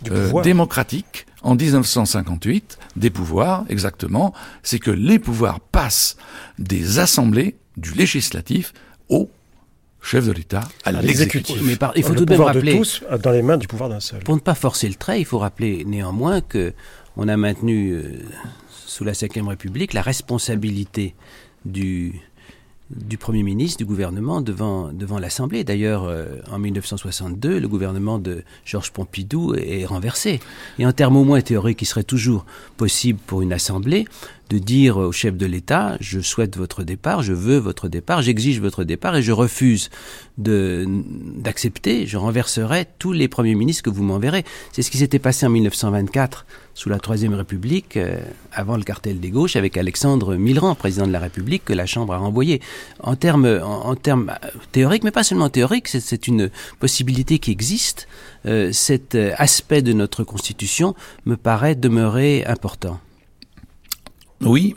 euh, démocratique en 1958 des pouvoirs, exactement, c'est que les pouvoirs passent des assemblées, du législatif, au chef de l'État, à l'exécutif. Mais il faut tout de même rappeler, de tous dans les mains du pouvoir d'un seul. Pour ne pas forcer le trait, il faut rappeler néanmoins que on a maintenu euh, sous la Ve République la responsabilité du du Premier ministre, du gouvernement devant, devant l'Assemblée. D'ailleurs, euh, en 1962, le gouvernement de Georges Pompidou est renversé. Et en termes au moins théoriques, il serait toujours possible pour une Assemblée de dire au chef de l'État, je souhaite votre départ, je veux votre départ, j'exige votre départ et je refuse d'accepter, je renverserai tous les premiers ministres que vous m'enverrez. C'est ce qui s'était passé en 1924 sous la Troisième République, euh, avant le cartel des gauches, avec Alexandre Milran, président de la République, que la Chambre a renvoyé. En termes, en, termes euh, théoriques, mais pas seulement théoriques, c'est une possibilité qui existe. Euh, cet aspect de notre Constitution me paraît demeurer important. Oui,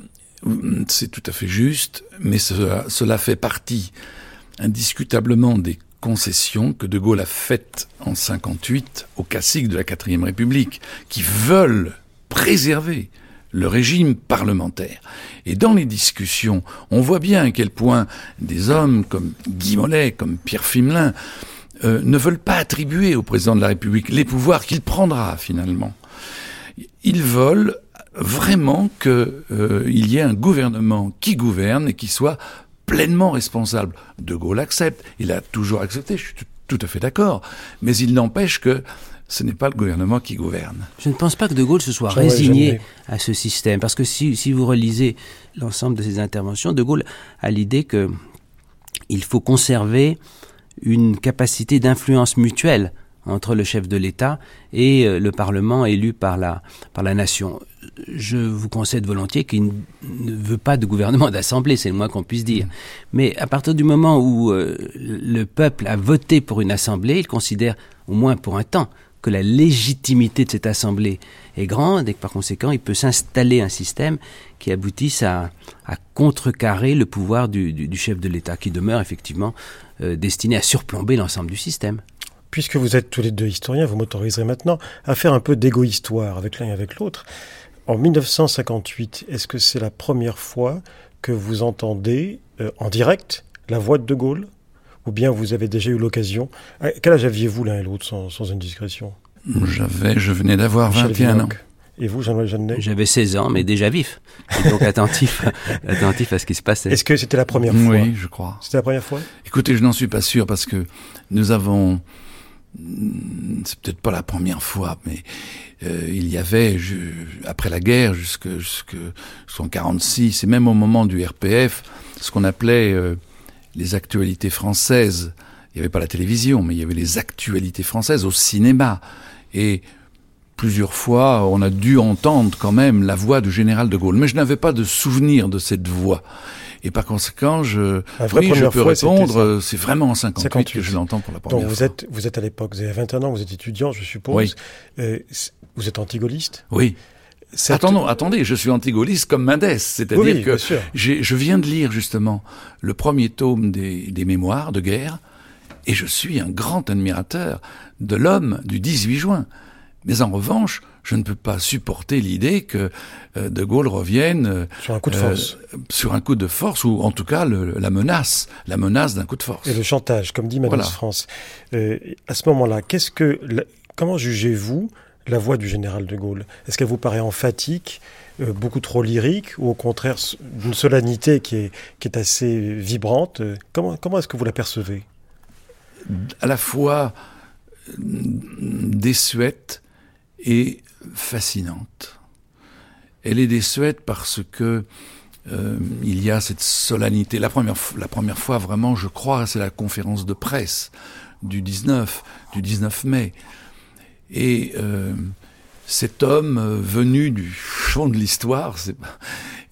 c'est tout à fait juste, mais cela, fait partie indiscutablement des concessions que De Gaulle a faites en 58 aux classiques de la quatrième République, qui veulent préserver le régime parlementaire. Et dans les discussions, on voit bien à quel point des hommes comme Guy Mollet, comme Pierre Fimelin, euh, ne veulent pas attribuer au président de la République les pouvoirs qu'il prendra finalement. Ils veulent vraiment qu'il euh, y ait un gouvernement qui gouverne et qui soit pleinement responsable. De Gaulle accepte, il a toujours accepté, je suis tout, à fait d'accord, mais il n'empêche que ce n'est pas le gouvernement qui gouverne. Je ne pense pas que De Gaulle se soit résigné à ce système, parce que si, si vous relisez l'ensemble de ses interventions, De Gaulle a l'idée que il faut conserver une capacité d'influence mutuelle entre le chef de l'État et euh, le Parlement élu par la, par la nation je vous concède volontiers qu'il ne veut pas de gouvernement d'assemblée, c'est le moins qu'on puisse dire. Mais à partir du moment où euh, le peuple a voté pour une assemblée, il considère, au moins pour un temps, que la légitimité de cette assemblée est grande et que par conséquent, il peut s'installer un système qui aboutisse à, contrecarrer le pouvoir du, chef de l'État, qui demeure effectivement euh, destiné à surplomber l'ensemble du système. Puisque vous êtes tous les deux historiens, vous m'autoriserez maintenant à faire un peu d'égo-histoire avec l'un et avec l'autre. En 1958, est-ce que c'est la première fois que vous entendez euh, en direct la voix de De Gaulle? Ou bien vous avez déjà eu l'occasion? Euh, Quel âge aviez-vous l'un et l'autre sans, sans, indiscrétion J'avais, je venais d'avoir 21 ans. Et vous, Jean-Noël Jeannet? J'avais 16 ans, mais déjà vif. donc attentif, attentif à ce qui se passait. Est-ce que c'était la première fois? Oui, je crois. C'était la première fois? Écoutez, je n'en suis pas sûr parce que nous avons c'est peut-être pas la première fois, mais euh, il y avait après la guerre jusque jusque 46 et même au moment du RPF ce qu'on appelait euh, les actualités françaises. Il n'y avait pas la télévision, mais il y avait les actualités françaises au cinéma et plusieurs fois, on a dû entendre quand même la voix du général de Gaulle. Mais je n'avais pas de souvenir de cette voix. Et par conséquent, je, oui, je peux répondre, euh, c'est vraiment en 58, que je l'entends pour la première Donc vous fois. Êtes, vous êtes à l'époque, vous avez 21 ans, vous êtes étudiant, je suppose. Oui. Euh, vous êtes antigoliste Oui. Attendons, attendez, je suis anti-gaulliste comme Mendes, c'est-à-dire que je viens de lire justement le premier tome des, des mémoires de guerre, et je suis un grand admirateur de l'homme du 18 juin. Mais en revanche, je ne peux pas supporter l'idée que euh, De Gaulle revienne euh, sur un coup de force, sur un coup de force ou en tout cas la menace, la menace d'un coup de force. Et le chantage, comme dit Madame France. Euh, à ce moment-là, qu'est-ce que, comment jugez-vous la voix du général De Gaulle? Est-ce qu'elle vous paraît emphatique, beaucoup trop lyrique, ou au contraire d'une solennité qui est, qui est assez vibrante? Comment, comment est-ce que vous la percevez? À la fois désuète et fascinante. Elle est désuète parce que euh, il y a cette solennité. La première, la première fois, vraiment, je crois, c'est la conférence de presse du 19, du 19 mai. Et euh, cet homme euh, venu du fond de l'histoire,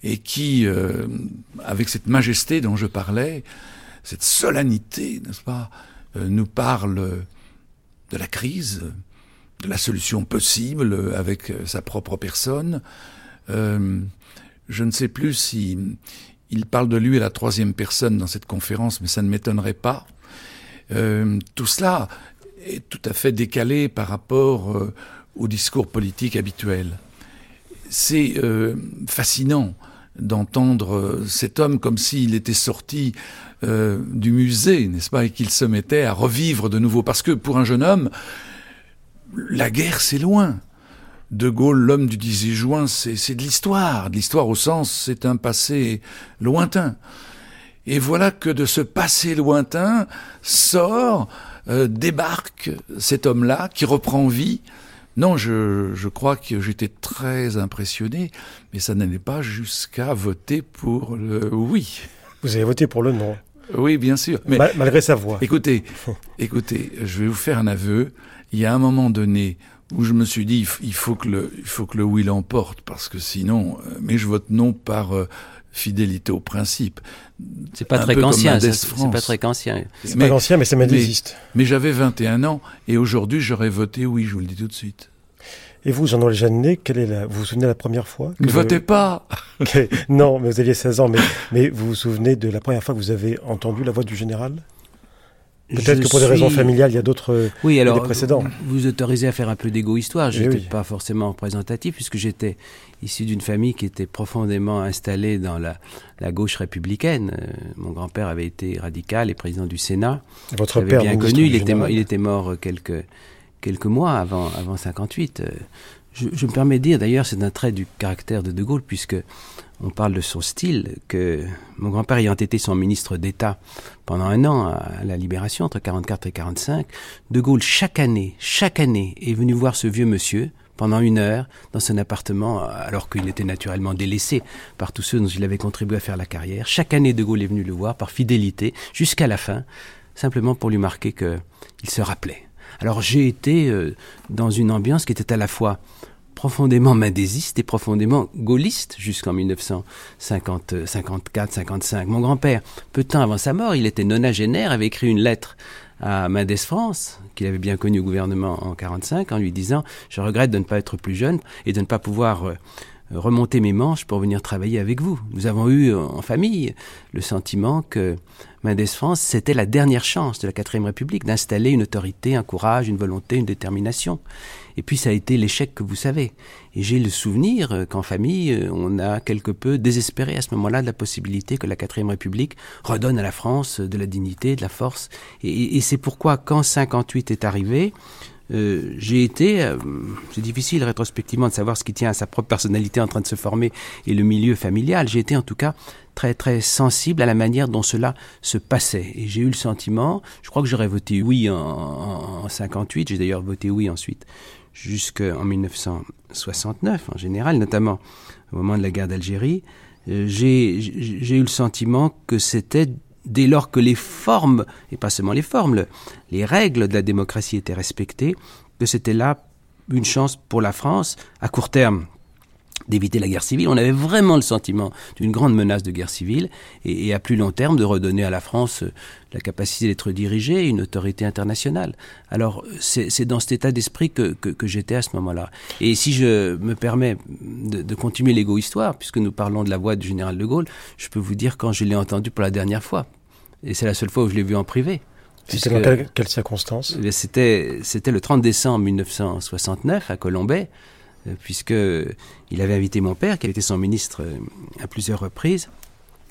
et qui, avec cette majesté dont je parlais, cette solennité, n'est-ce pas, nous parle de la crise, la solution possible avec euh, sa propre personne. Euh, je ne sais plus si il parle de lui à la troisième personne dans cette conférence, mais ça ne m'étonnerait pas. Euh, tout cela est tout à fait décalé par rapport euh, au discours politique habituel. C'est euh, fascinant d'entendre cet homme comme s'il était sorti du musée, n'est-ce pas, et qu'il se mettait à revivre de nouveau. Parce que pour un jeune homme, la guerre, c'est loin. De Gaulle, l'homme du 18 juin, c'est de l'histoire. De l'histoire au sens, c'est un passé lointain. Et voilà que de ce passé lointain sort, euh, débarque cet homme-là qui reprend vie. Non, je, je crois que j'étais très impressionné, mais ça n'allait pas jusqu'à voter pour le oui. Vous avez voté pour le non. Oui, bien sûr. Mais malgré sa voix. Écoutez, écoutez, je vais vous faire un aveu il y a un moment donné où je me suis dit il faut que le il faut que le oui l'emporte parce que sinon euh, mais je vote non par euh, fidélité au principe. C'est pas, très ancien, c'est pas très ancien. C'est pas ancien mais c'est madésiste. Mais, mais j'avais 21 ans et aujourd'hui j'aurais voté oui, je vous le dis tout de suite. Et vous, Jean-Noël Jeannet, quelle est la... vous vous souvenez de la première fois Ne votez pas Non, mais vous aviez 16 ans, mais, mais vous vous souvenez de la première fois que vous avez entendu la voix du général? Peut-être que pour des raisons familiales, il y a d'autres oui, alors, précédents. Vous autorisez à faire un peu d'égo-histoire. Je n'étais pas forcément représentatif puisque j'étais issu d'une famille qui était profondément installée dans la, la gauche républicaine. Euh, mon grand-père avait été radical et président du Sénat. Votre père bien connu. Il était, il était mort quelques, quelques mois avant, avant 58. Euh, je, je me permets de dire, d'ailleurs, c'est un trait du caractère de De Gaulle puisque on parle de son style, que mon grand-père ayant été son ministre d'État pendant un an à la Libération, entre 44 et 45, De Gaulle, chaque année, chaque année, est venu voir ce vieux monsieur pendant une heure dans son appartement, alors qu'il était naturellement délaissé par tous ceux dont il avait contribué à faire la carrière. Chaque année, De Gaulle est venu le voir par fidélité jusqu'à la fin, simplement pour lui marquer qu'il se rappelait. Alors j'ai été euh, dans une ambiance qui était à la fois profondément mendésiste et profondément gaulliste jusqu'en 1954-55. Mon grand-père, peu de temps avant sa mort, il était nonagénaire, avait écrit une lettre à Mendes France, qu'il avait bien connu au gouvernement en 45, en lui disant « Je regrette de ne pas être plus jeune et de ne pas pouvoir euh, remonter mes manches pour venir travailler avec vous. Nous avons eu en famille le sentiment que Mendes France, c'était la dernière chance de la quatrième République d'installer une autorité, un courage, une volonté, une détermination. Et puis ça a été l'échec que vous savez. Et j'ai le souvenir euh, qu'en famille, euh, on a quelque peu désespéré à ce moment-là de la possibilité que la quatrième République redonne à la France de la dignité, de la force. Et, c'est pourquoi quand 58 est arrivé, euh, j'ai été, c'est difficile rétrospectivement de savoir ce qui tient à sa propre personnalité en train de se former et le milieu familial, j'ai été en tout cas très très sensible à la manière dont cela se passait. Et j'ai eu le sentiment, je crois que j'aurais voté oui en, en, en 58, j'ai d'ailleurs voté oui ensuite jusqu'en 1969 en général, notamment au moment de la guerre d'Algérie, euh, j'ai eu le sentiment que c'était dès lors que les formes, et pas seulement les formes, les règles de la démocratie étaient respectées, que c'était là une chance pour la France, à court terme, d'éviter la guerre civile. On avait vraiment le sentiment d'une grande menace de guerre civile et, à plus long terme de redonner à la France euh, la capacité d'être dirigée, une autorité internationale. Alors c'est dans cet état d'esprit que, j'étais à ce moment-là. Et si je me permets de, de continuer l'égo-histoire, puisque nous parlons de la voix du général de Gaulle, je peux vous dire quand je l'ai entendu pour la dernière fois. Et c'est la seule fois où je l'ai vu en privé. C'était dans quelles quelle circonstances eh C'était le 30 décembre 1969 à Colombay. Euh, puisque il avait invité mon père, qui avait été son ministre euh, à plusieurs reprises,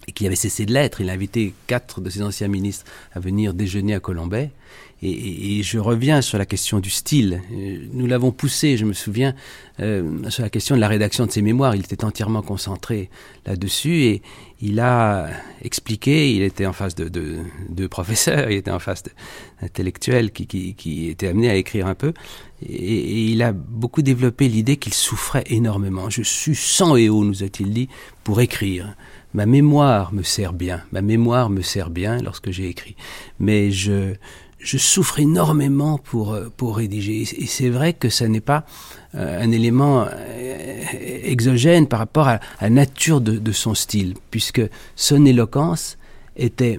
et qui avait cessé de l'être. Il a invité quatre de ses anciens ministres à venir déjeuner à Colombay. Et, je reviens sur la question du style. Euh, nous l'avons poussé, je me souviens, sur la question de la rédaction de ses mémoires. Il était entièrement concentré là-dessus et il a expliqué, il était en face de, de, professeurs, il était en face d'intellectuels qui, étaient amenés à écrire un peu. Et, il a beaucoup développé l'idée qu'il souffrait énormément. Je suis sans et eau, nous a-t-il dit, pour écrire. Ma mémoire me sert bien, ma mémoire me sert bien lorsque j'ai écrit. Mais je, je souffre énormément pour, pour rédiger. Et c'est vrai que ça n'est pas euh, un élément euh, exogène par rapport à la nature de, son style, puisque son éloquence était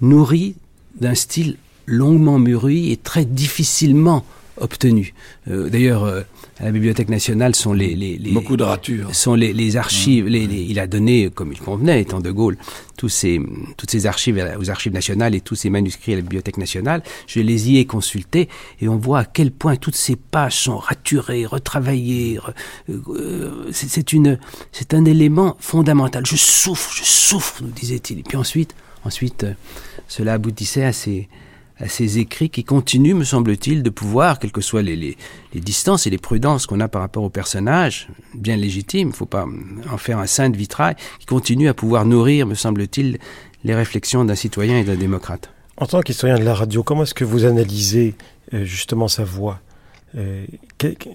nourrie d'un style longuement mûri et très difficilement obtenu. Euh, d'ailleurs, euh, à la Bibliothèque nationale sont les, les, beaucoup de ratures sont les, les archives. Il a donné, comme il convenait, étant de Gaulle, tous ces toutes ces archives aux archives nationales et tous ces manuscrits à la Bibliothèque nationale. Je les y ai consultés et on voit à quel point toutes ces pages sont raturées, retravaillées. Euh, c'est une c'est un élément fondamental. Je souffre, je souffre, nous disait-il. Et puis ensuite, ensuite, cela aboutissait à ces à ces écrits qui continuent, me semble-t-il, de pouvoir, quelles que soient les, les, distances et les prudences qu'on a par rapport aux personnages, bien légitimes, il ne faut pas en faire un saint de vitrail, qui continue à pouvoir nourrir, me semble-t-il, les réflexions d'un citoyen et d'un démocrate. En tant qu'historien de la radio, comment est-ce que vous analysez euh, justement sa voix? Euh,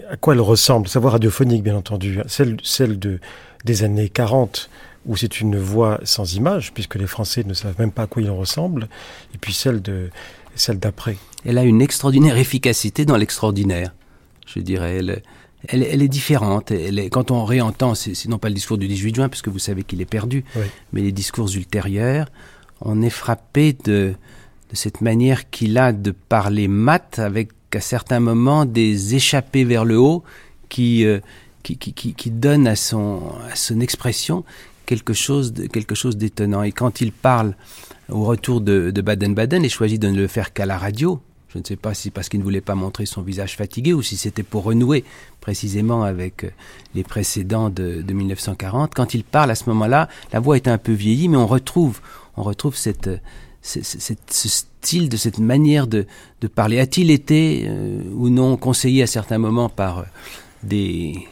À quoi elle ressemble? Sa voix radiophonique, bien entendu, celle, celle de, des années 40 où c'est une voix sans image, puisque les Français ne savent même pas à quoi il ressemble, et puis celle de, celle d'après. Elle a une extraordinaire efficacité dans l'extraordinaire, je dirais. Elle, elle, est différente. Elle est, quand on réentend, c'est non pas le discours du 18 juin, puisque vous savez qu'il est perdu, mais les discours ultérieurs, on est frappé de, de cette manière qu'il a de parler mat, avec à certains moments des échappées vers le haut qui, euh, qui, qui, qui, donnent à son, à son expression quelque chose, quelque chose d'étonnant. Et quand il parle au retour de, Baden-Baden et choisit de ne le faire qu'à la radio. Je ne sais pas si parce qu'il ne voulait pas montrer son visage fatigué ou si c'était pour renouer précisément avec euh, les précédents de, 1940. Quand il parle à ce moment-là, la voix est un peu vieillie, mais on retrouve, on retrouve cette, ce style, de cette manière de, parler. A-t-il été euh, ou non conseillé à certains moments par euh, des,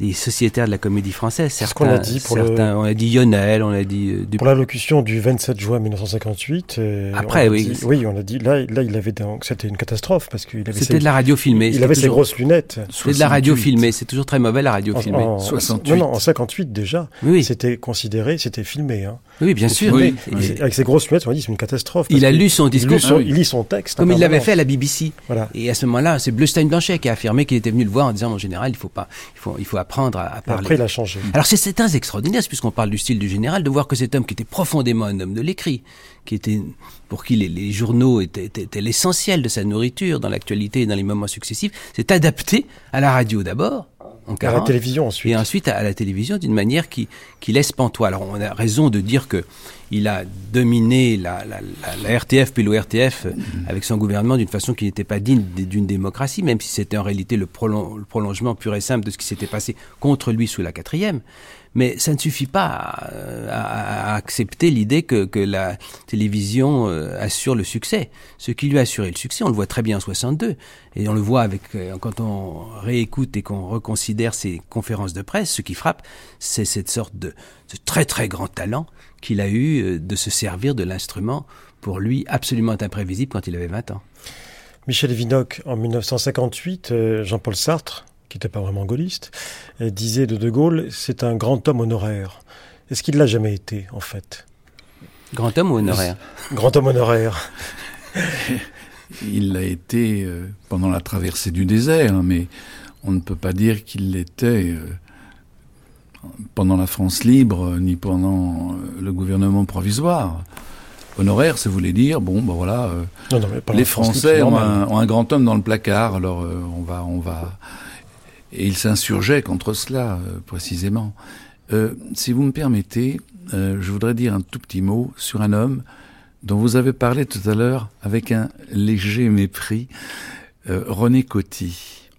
des sociétaires de la comédie française. C'est ce qu'on a dit pour certains, On a dit Yonel, on a dit... Euh, pour l'allocution du 27 juin 1958. Euh, Après, oui. oui, on a dit... Là, là il avait... C'était une catastrophe parce qu'il avait... C'était de la radio filmée. Il avait ses grosses lunettes. C'était de la radio filmée. C'est toujours très mauvais, la radio filmée. En, 68. Non, non, en 58 déjà. Oui. C'était considéré, c'était filmé. Hein. Oui, bien sûr. Oui. Avec ses grosses lunettes, on a dit c'est une catastrophe. Il a lu son discours. Il, lit son texte. Comme il l'avait fait à la BBC. Voilà. Et à ce moment-là, c'est Bleustein-Blanchet qui a affirmé qu'il était venu le voir en disant, mon général, il faut pas, il faut, il faut apprendre à, parler. Après, il a changé. Alors c'est très extraordinaire, puisqu'on parle du style du général, de voir que cet homme qui était profondément un homme de l'écrit, qui était, pour qui les, journaux étaient, étaient l'essentiel de sa nourriture dans l'actualité et dans les moments successifs, s'est adapté à la radio d'abord, à la télévision ensuite. Et ensuite à, la télévision d'une manière qui, qui laisse pantois. Alors on a raison de dire que il a dominé la, la, la, RTF puis l'ORTF mm-hmm. avec son gouvernement d'une façon qui n'était pas digne d'une démocratie, même si c'était en réalité le, le, prolongement pur et simple de ce qui s'était passé contre lui sous la quatrième. Mais ça ne suffit pas à, accepter l'idée que, la télévision euh, assure le succès. Ce qui lui a assuré le succès, on le voit très bien en 62, et on le voit avec euh, quand on réécoute et qu'on reconsidère ses conférences de presse. Ce qui frappe, c'est cette sorte de, très très grand talent qu'il a eu euh, de se servir de l'instrument pour lui absolument imprévisible quand il avait 20 ans. Michel Vinocq, en 1958, Jean-Paul Sartre qui n'était pas vraiment gaulliste, disait de De Gaulle, c'est un grand homme honoraire. Est-ce qu'il l'a jamais été, en fait? Grand homme ou honoraire? Grand homme honoraire. Il l'a été euh, pendant la traversée du désert, hein, mais on ne peut pas dire qu'il l'était euh, pendant la France libre, ni pendant le gouvernement provisoire. Honoraire, ça voulait dire, bon, ben voilà, les Français ont un, grand homme dans le placard, alors on va, on va, et il s'insurgeait contre cela précisément. si vous me permettez, je voudrais dire un tout petit mot sur un homme dont vous avez parlé tout à l'heure avec un léger mépris, euh, René Coty.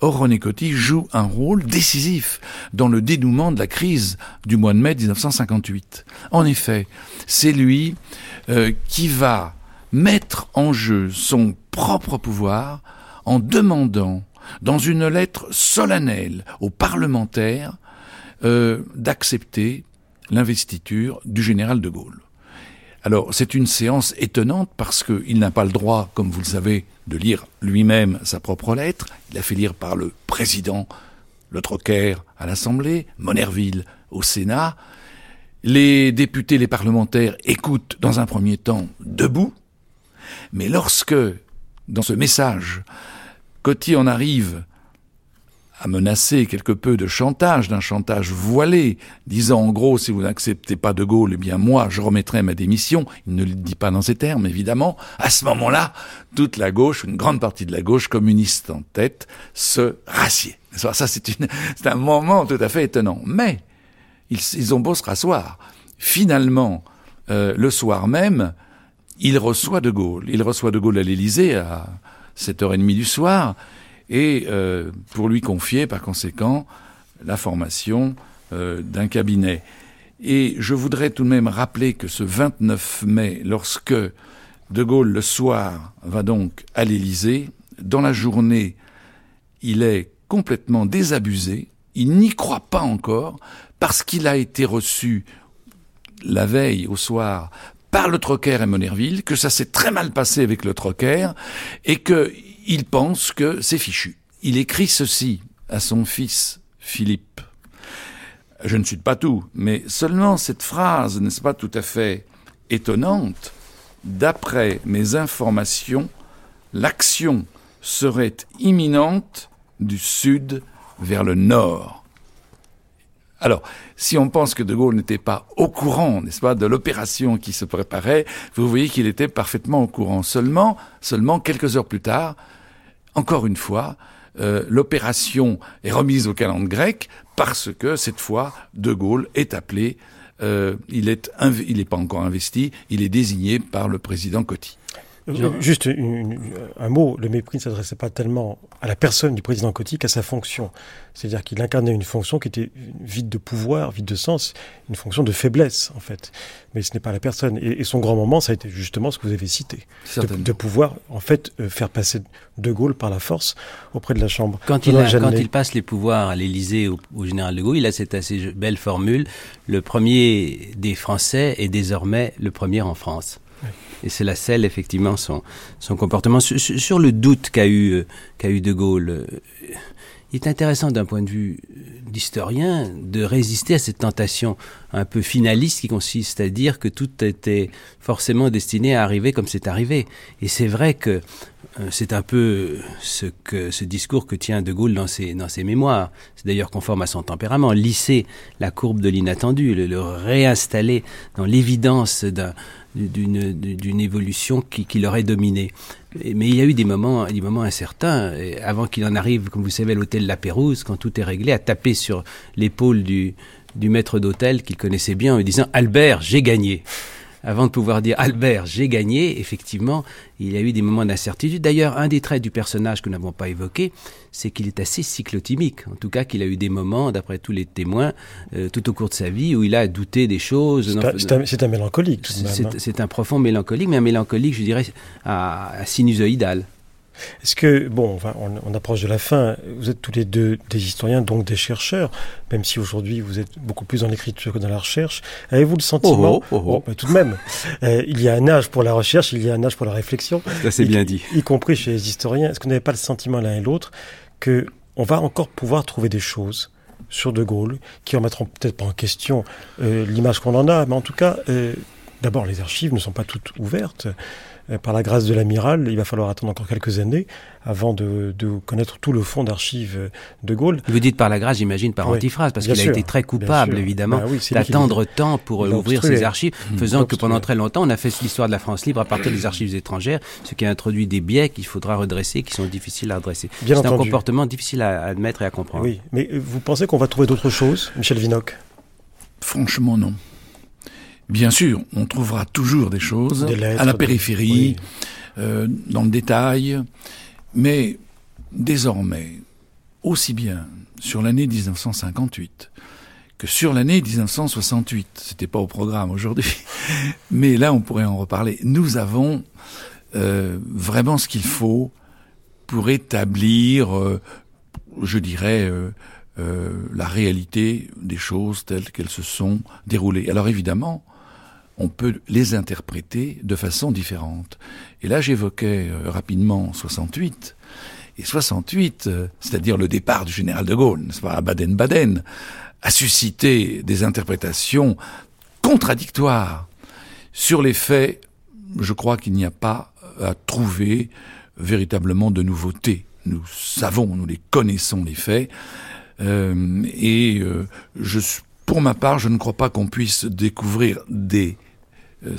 Or, René Coty joue un rôle décisif dans le dénouement de la crise du mois de mai 1958. En effet, c'est lui euh, qui va mettre en jeu son propre pouvoir en demandant, dans une lettre solennelle aux parlementaires, euh, d'accepter l'investiture du général de Gaulle. Alors c'est une séance étonnante parce qu'il n'a pas le droit, comme vous le savez, de lire lui-même sa propre lettre. Il a fait lire par le président, le Trocker à l'Assemblée, Monerville au Sénat. Les députés, les parlementaires écoutent dans un premier temps debout, mais lorsque, dans ce message, Coty en arrive à menacer quelque peu de chantage, d'un chantage voilé, disant en gros si vous n'acceptez pas de Gaulle, eh bien moi je remettrai ma démission. Il ne le dit pas dans ces termes évidemment. À ce moment-là, toute la gauche, une grande partie de la gauche communiste en tête, se rassied. Ça c'est un moment tout à fait étonnant. Mais ils, ont beau se rasseoir, finalement euh, le soir même, il reçoit de Gaulle. Il reçoit de Gaulle à l'Élysée à 7h30 du soir et euh, pour lui confier par conséquent la formation euh, d'un cabinet. Et je voudrais tout de même rappeler que ce 29 mai, lorsque De Gaulle le soir va donc à l'Élysée, dans la journée, il est complètement désabusé, il n'y croit pas encore, parce qu'il a été reçu la veille au soir par le Trocker et Monerville, que ça s'est très mal passé avec le Trocker, et que il pense que c'est fichu. Il écrit ceci à son fils Philippe. Je ne suis pas tout, mais seulement cette phrase n'est-ce pas tout à fait étonnante D'après mes informations, l'action serait imminente du sud vers le nord. Alors, si on pense que De Gaulle n'était pas au courant, n'est-ce pas, de l'opération qui se préparait, vous voyez qu'il était parfaitement au courant. Seulement, seulement quelques heures plus tard, encore une fois, euh, l'opération est remise au calendrier grec parce que cette fois, De Gaulle est appelé, euh, il est il n'est pas encore investi, il est désigné par le président Coty. Euh, juste un mot, le mépris ne s'adressait pas tellement à la personne du président Coty qu'à sa fonction. C'est-à-dire qu'il incarnait une fonction qui était vide de pouvoir, vide de sens, une fonction de faiblesse en fait. Mais ce n'est pas la personne. Et, son grand moment, ça a été justement ce que vous avez cité, de, pouvoir en fait euh, faire passer De Gaulle par la force auprès de la Chambre. Quand, il, quand il, passe les pouvoirs à l'Élysée au, au, général De Gaulle, il a cette assez belle formule le premier des Français est désormais le premier en France. Et c'est la selle, effectivement, son, son comportement. Sur, le doute qu'a eu, euh, qu'a eu De Gaulle, euh, il est intéressant d'un point de vue d'historien de résister à cette tentation un peu finaliste qui consiste à dire que tout était forcément destiné à arriver comme c'est arrivé. Et c'est vrai que c'est un peu ce que ce discours que tient De Gaulle dans ses, mémoires. C'est d'ailleurs conforme à son tempérament. Lisser la courbe de l'inattendu, le réinstaller dans l'évidence d'un d'une évolution qui, qui l'aurait dominé. Mais il y a eu des moments, des moments incertains, avant qu'il en arrive, comme vous savez, à l'hôtel La Pérouse, quand tout est réglé, à taper sur l'épaule du, du maître d'hôtel qu'il connaissait bien en lui disant Albert, j'ai gagné avant de pouvoir dire Albert, j'ai gagné, effectivement, il y a eu des moments d'incertitude. D'ailleurs, un des traits du personnage que nous n'avons pas évoqué, c'est qu'il est assez cyclotimique. En tout cas, qu'il a eu des moments, d'après tous les témoins, euh, tout au cours de sa vie, où il a douté des choses. C'est un, mélancolique. Hein. C'est un profond mélancolique, mais un mélancolique, je dirais, à, à sinusoïdal. Est-ce que, bon, on, approche de la fin, vous êtes tous les deux des historiens, donc des chercheurs, même si aujourd'hui vous êtes beaucoup plus dans l'écriture que dans la recherche. Avez-vous le sentiment, oh, oh, oh, tout de même, euh, il y a un âge pour la recherche, il y a un âge pour la réflexion. Ça c'est bien dit. Y compris chez les historiens. Est-ce vous n'avez pas le sentiment l'un et l'autre que on va encore pouvoir trouver des choses sur De Gaulle qui remettront peut-être pas en question euh, l'image qu'on en a, mais en tout cas euh, D'abord, les archives ne sont pas toutes ouvertes. Euh, par la grâce de l'amiral, il va falloir attendre encore quelques années avant de, connaître tout le fond d'archives de Gaulle. Vous dites par la grâce, j'imagine par antiphrase, parce qu'il a été très coupable, évidemment, bah d'attendre tant pour ouvrir ses archives, mmh. faisant que pendant très longtemps, on a fait l'histoire de la France libre à partir des archives étrangères, ce qui a introduit des biais qu'il faudra redresser, qui sont difficiles à redresser. C'est un comportement difficile à admettre et à comprendre. Oui, mais vous pensez qu'on va trouver d'autres choses, Michel Vinocq? Franchement, non. Bien sûr, on trouvera toujours des choses à la périphérie, euh, dans le détail, mais désormais, aussi bien sur l'année 1958 que sur l'année 1968, c'était pas au programme aujourd'hui, mais là on pourrait en reparler. Nous avons euh, vraiment ce qu'il faut pour établir, euh, je dirais, la réalité des choses telles qu'elles se sont déroulées. Alors évidemment, on peut les interpréter de façon différente. Et là, j'évoquais euh, rapidement 68. Et 68, euh, c'est-à-dire le départ du général de Gaulle, nest pas, à Baden-Baden, a suscité des interprétations contradictoires. Sur les faits, je crois qu'il n'y a pas à trouver véritablement de nouveautés. Nous savons, nous les connaissons les faits, euh, et pour ma part, je ne crois pas qu'on puisse découvrir des euh,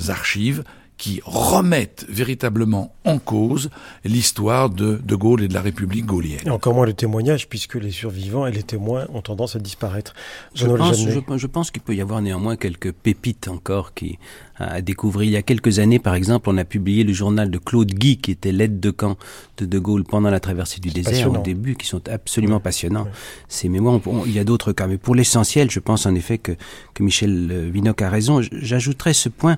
archives qui remettent véritablement en cause l'histoire de De Gaulle et de la République gaulienne. Et encore moins le témoignage, puisque les survivants et les témoins ont tendance à disparaître. Je pense, je, pense qu'il peut y avoir néanmoins quelques pépites encore qui à découvrir. Il y a quelques années, par exemple, on a publié le journal de Claude Guy, qui était l'aide de camp de De Gaulle pendant la traversée du désert au début, qui sont absolument passionnants. Ces mémoires, il y a d'autres cas, mais pour l'essentiel, je pense en effet que, que Michel Vinoc a raison. J'ajouterais ce point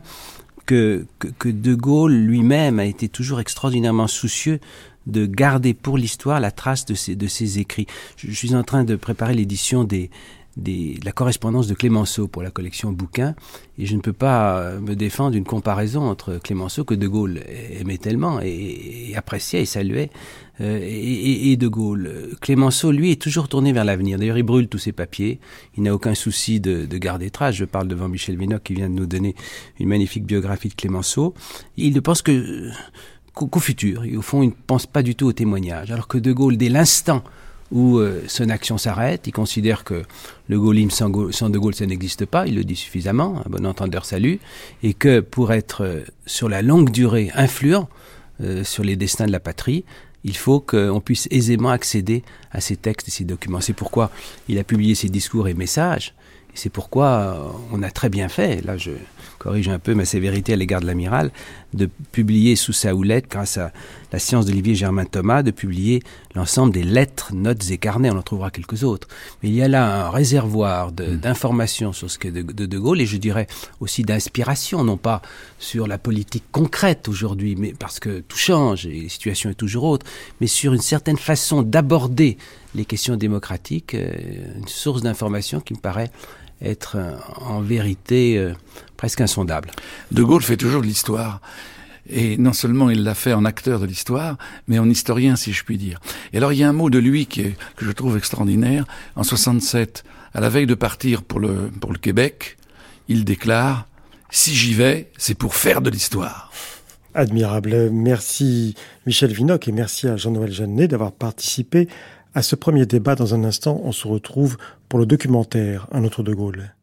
que, que, De Gaulle lui-même a été toujours extraordinairement soucieux de garder pour l'histoire la trace de ses, de ses écrits. Je, suis en train de préparer l'édition des, de la correspondance de Clémenceau pour la collection bouquins, et je ne peux pas me défendre d'une comparaison entre Clémenceau que De Gaulle aimait tellement et, et appréciait et saluait euh, et, De Gaulle. Clémenceau, lui, est toujours tourné vers l'avenir. D'ailleurs, il brûle tous ses papiers. Il n'a aucun souci de, de, garder trace. Je parle devant Michel Vinoc qui vient de nous donner une magnifique biographie de Clémenceau. Il ne pense que qu'au futur. Et au fond, il ne pense pas du tout au témoignage. Alors que De Gaulle, dès l'instant où euh, son action s'arrête. Il considère que le gaullisme sans, De Gaulle, ça n'existe pas. Il le dit suffisamment, un bon entendeur salut. Et que pour être euh, sur la longue durée influent sur les destins de la patrie, il faut qu'on puisse aisément accéder à ces textes et ces documents. C'est pourquoi il a publié ses discours et messages. C'est pourquoi euh, on a très bien fait, là je corrige un peu ma sévérité à l'égard de l'amiral, de publier sous sa houlette, grâce à la science d'Olivier Germain Thomas, de publier l'ensemble des lettres, notes et carnets. On en trouvera quelques autres. Mais il y a là un réservoir mm. d'informations sur ce qu'est de, de, de Gaulle et je dirais aussi d'inspiration, non pas sur la politique concrète aujourd'hui, mais parce que tout change et la situation est toujours autre, mais sur une certaine façon d'aborder les questions démocratiques, euh, une source d'information qui me paraît être euh, en vérité euh, presque insondable. De Gaulle fait toujours de l'histoire. Et non seulement il l'a fait en acteur de l'histoire, mais en historien, si je puis dire. Et alors, il y a un mot de lui qui est, que je trouve extraordinaire. En 67, à la veille de partir pour le, pour le Québec, il déclare Si j'y vais, c'est pour faire de l'histoire. Admirable. Merci Michel Vinocq et merci à Jean-Noël Jeannet d'avoir participé à ce premier débat, dans un instant, on se retrouve pour le documentaire Un autre de Gaulle.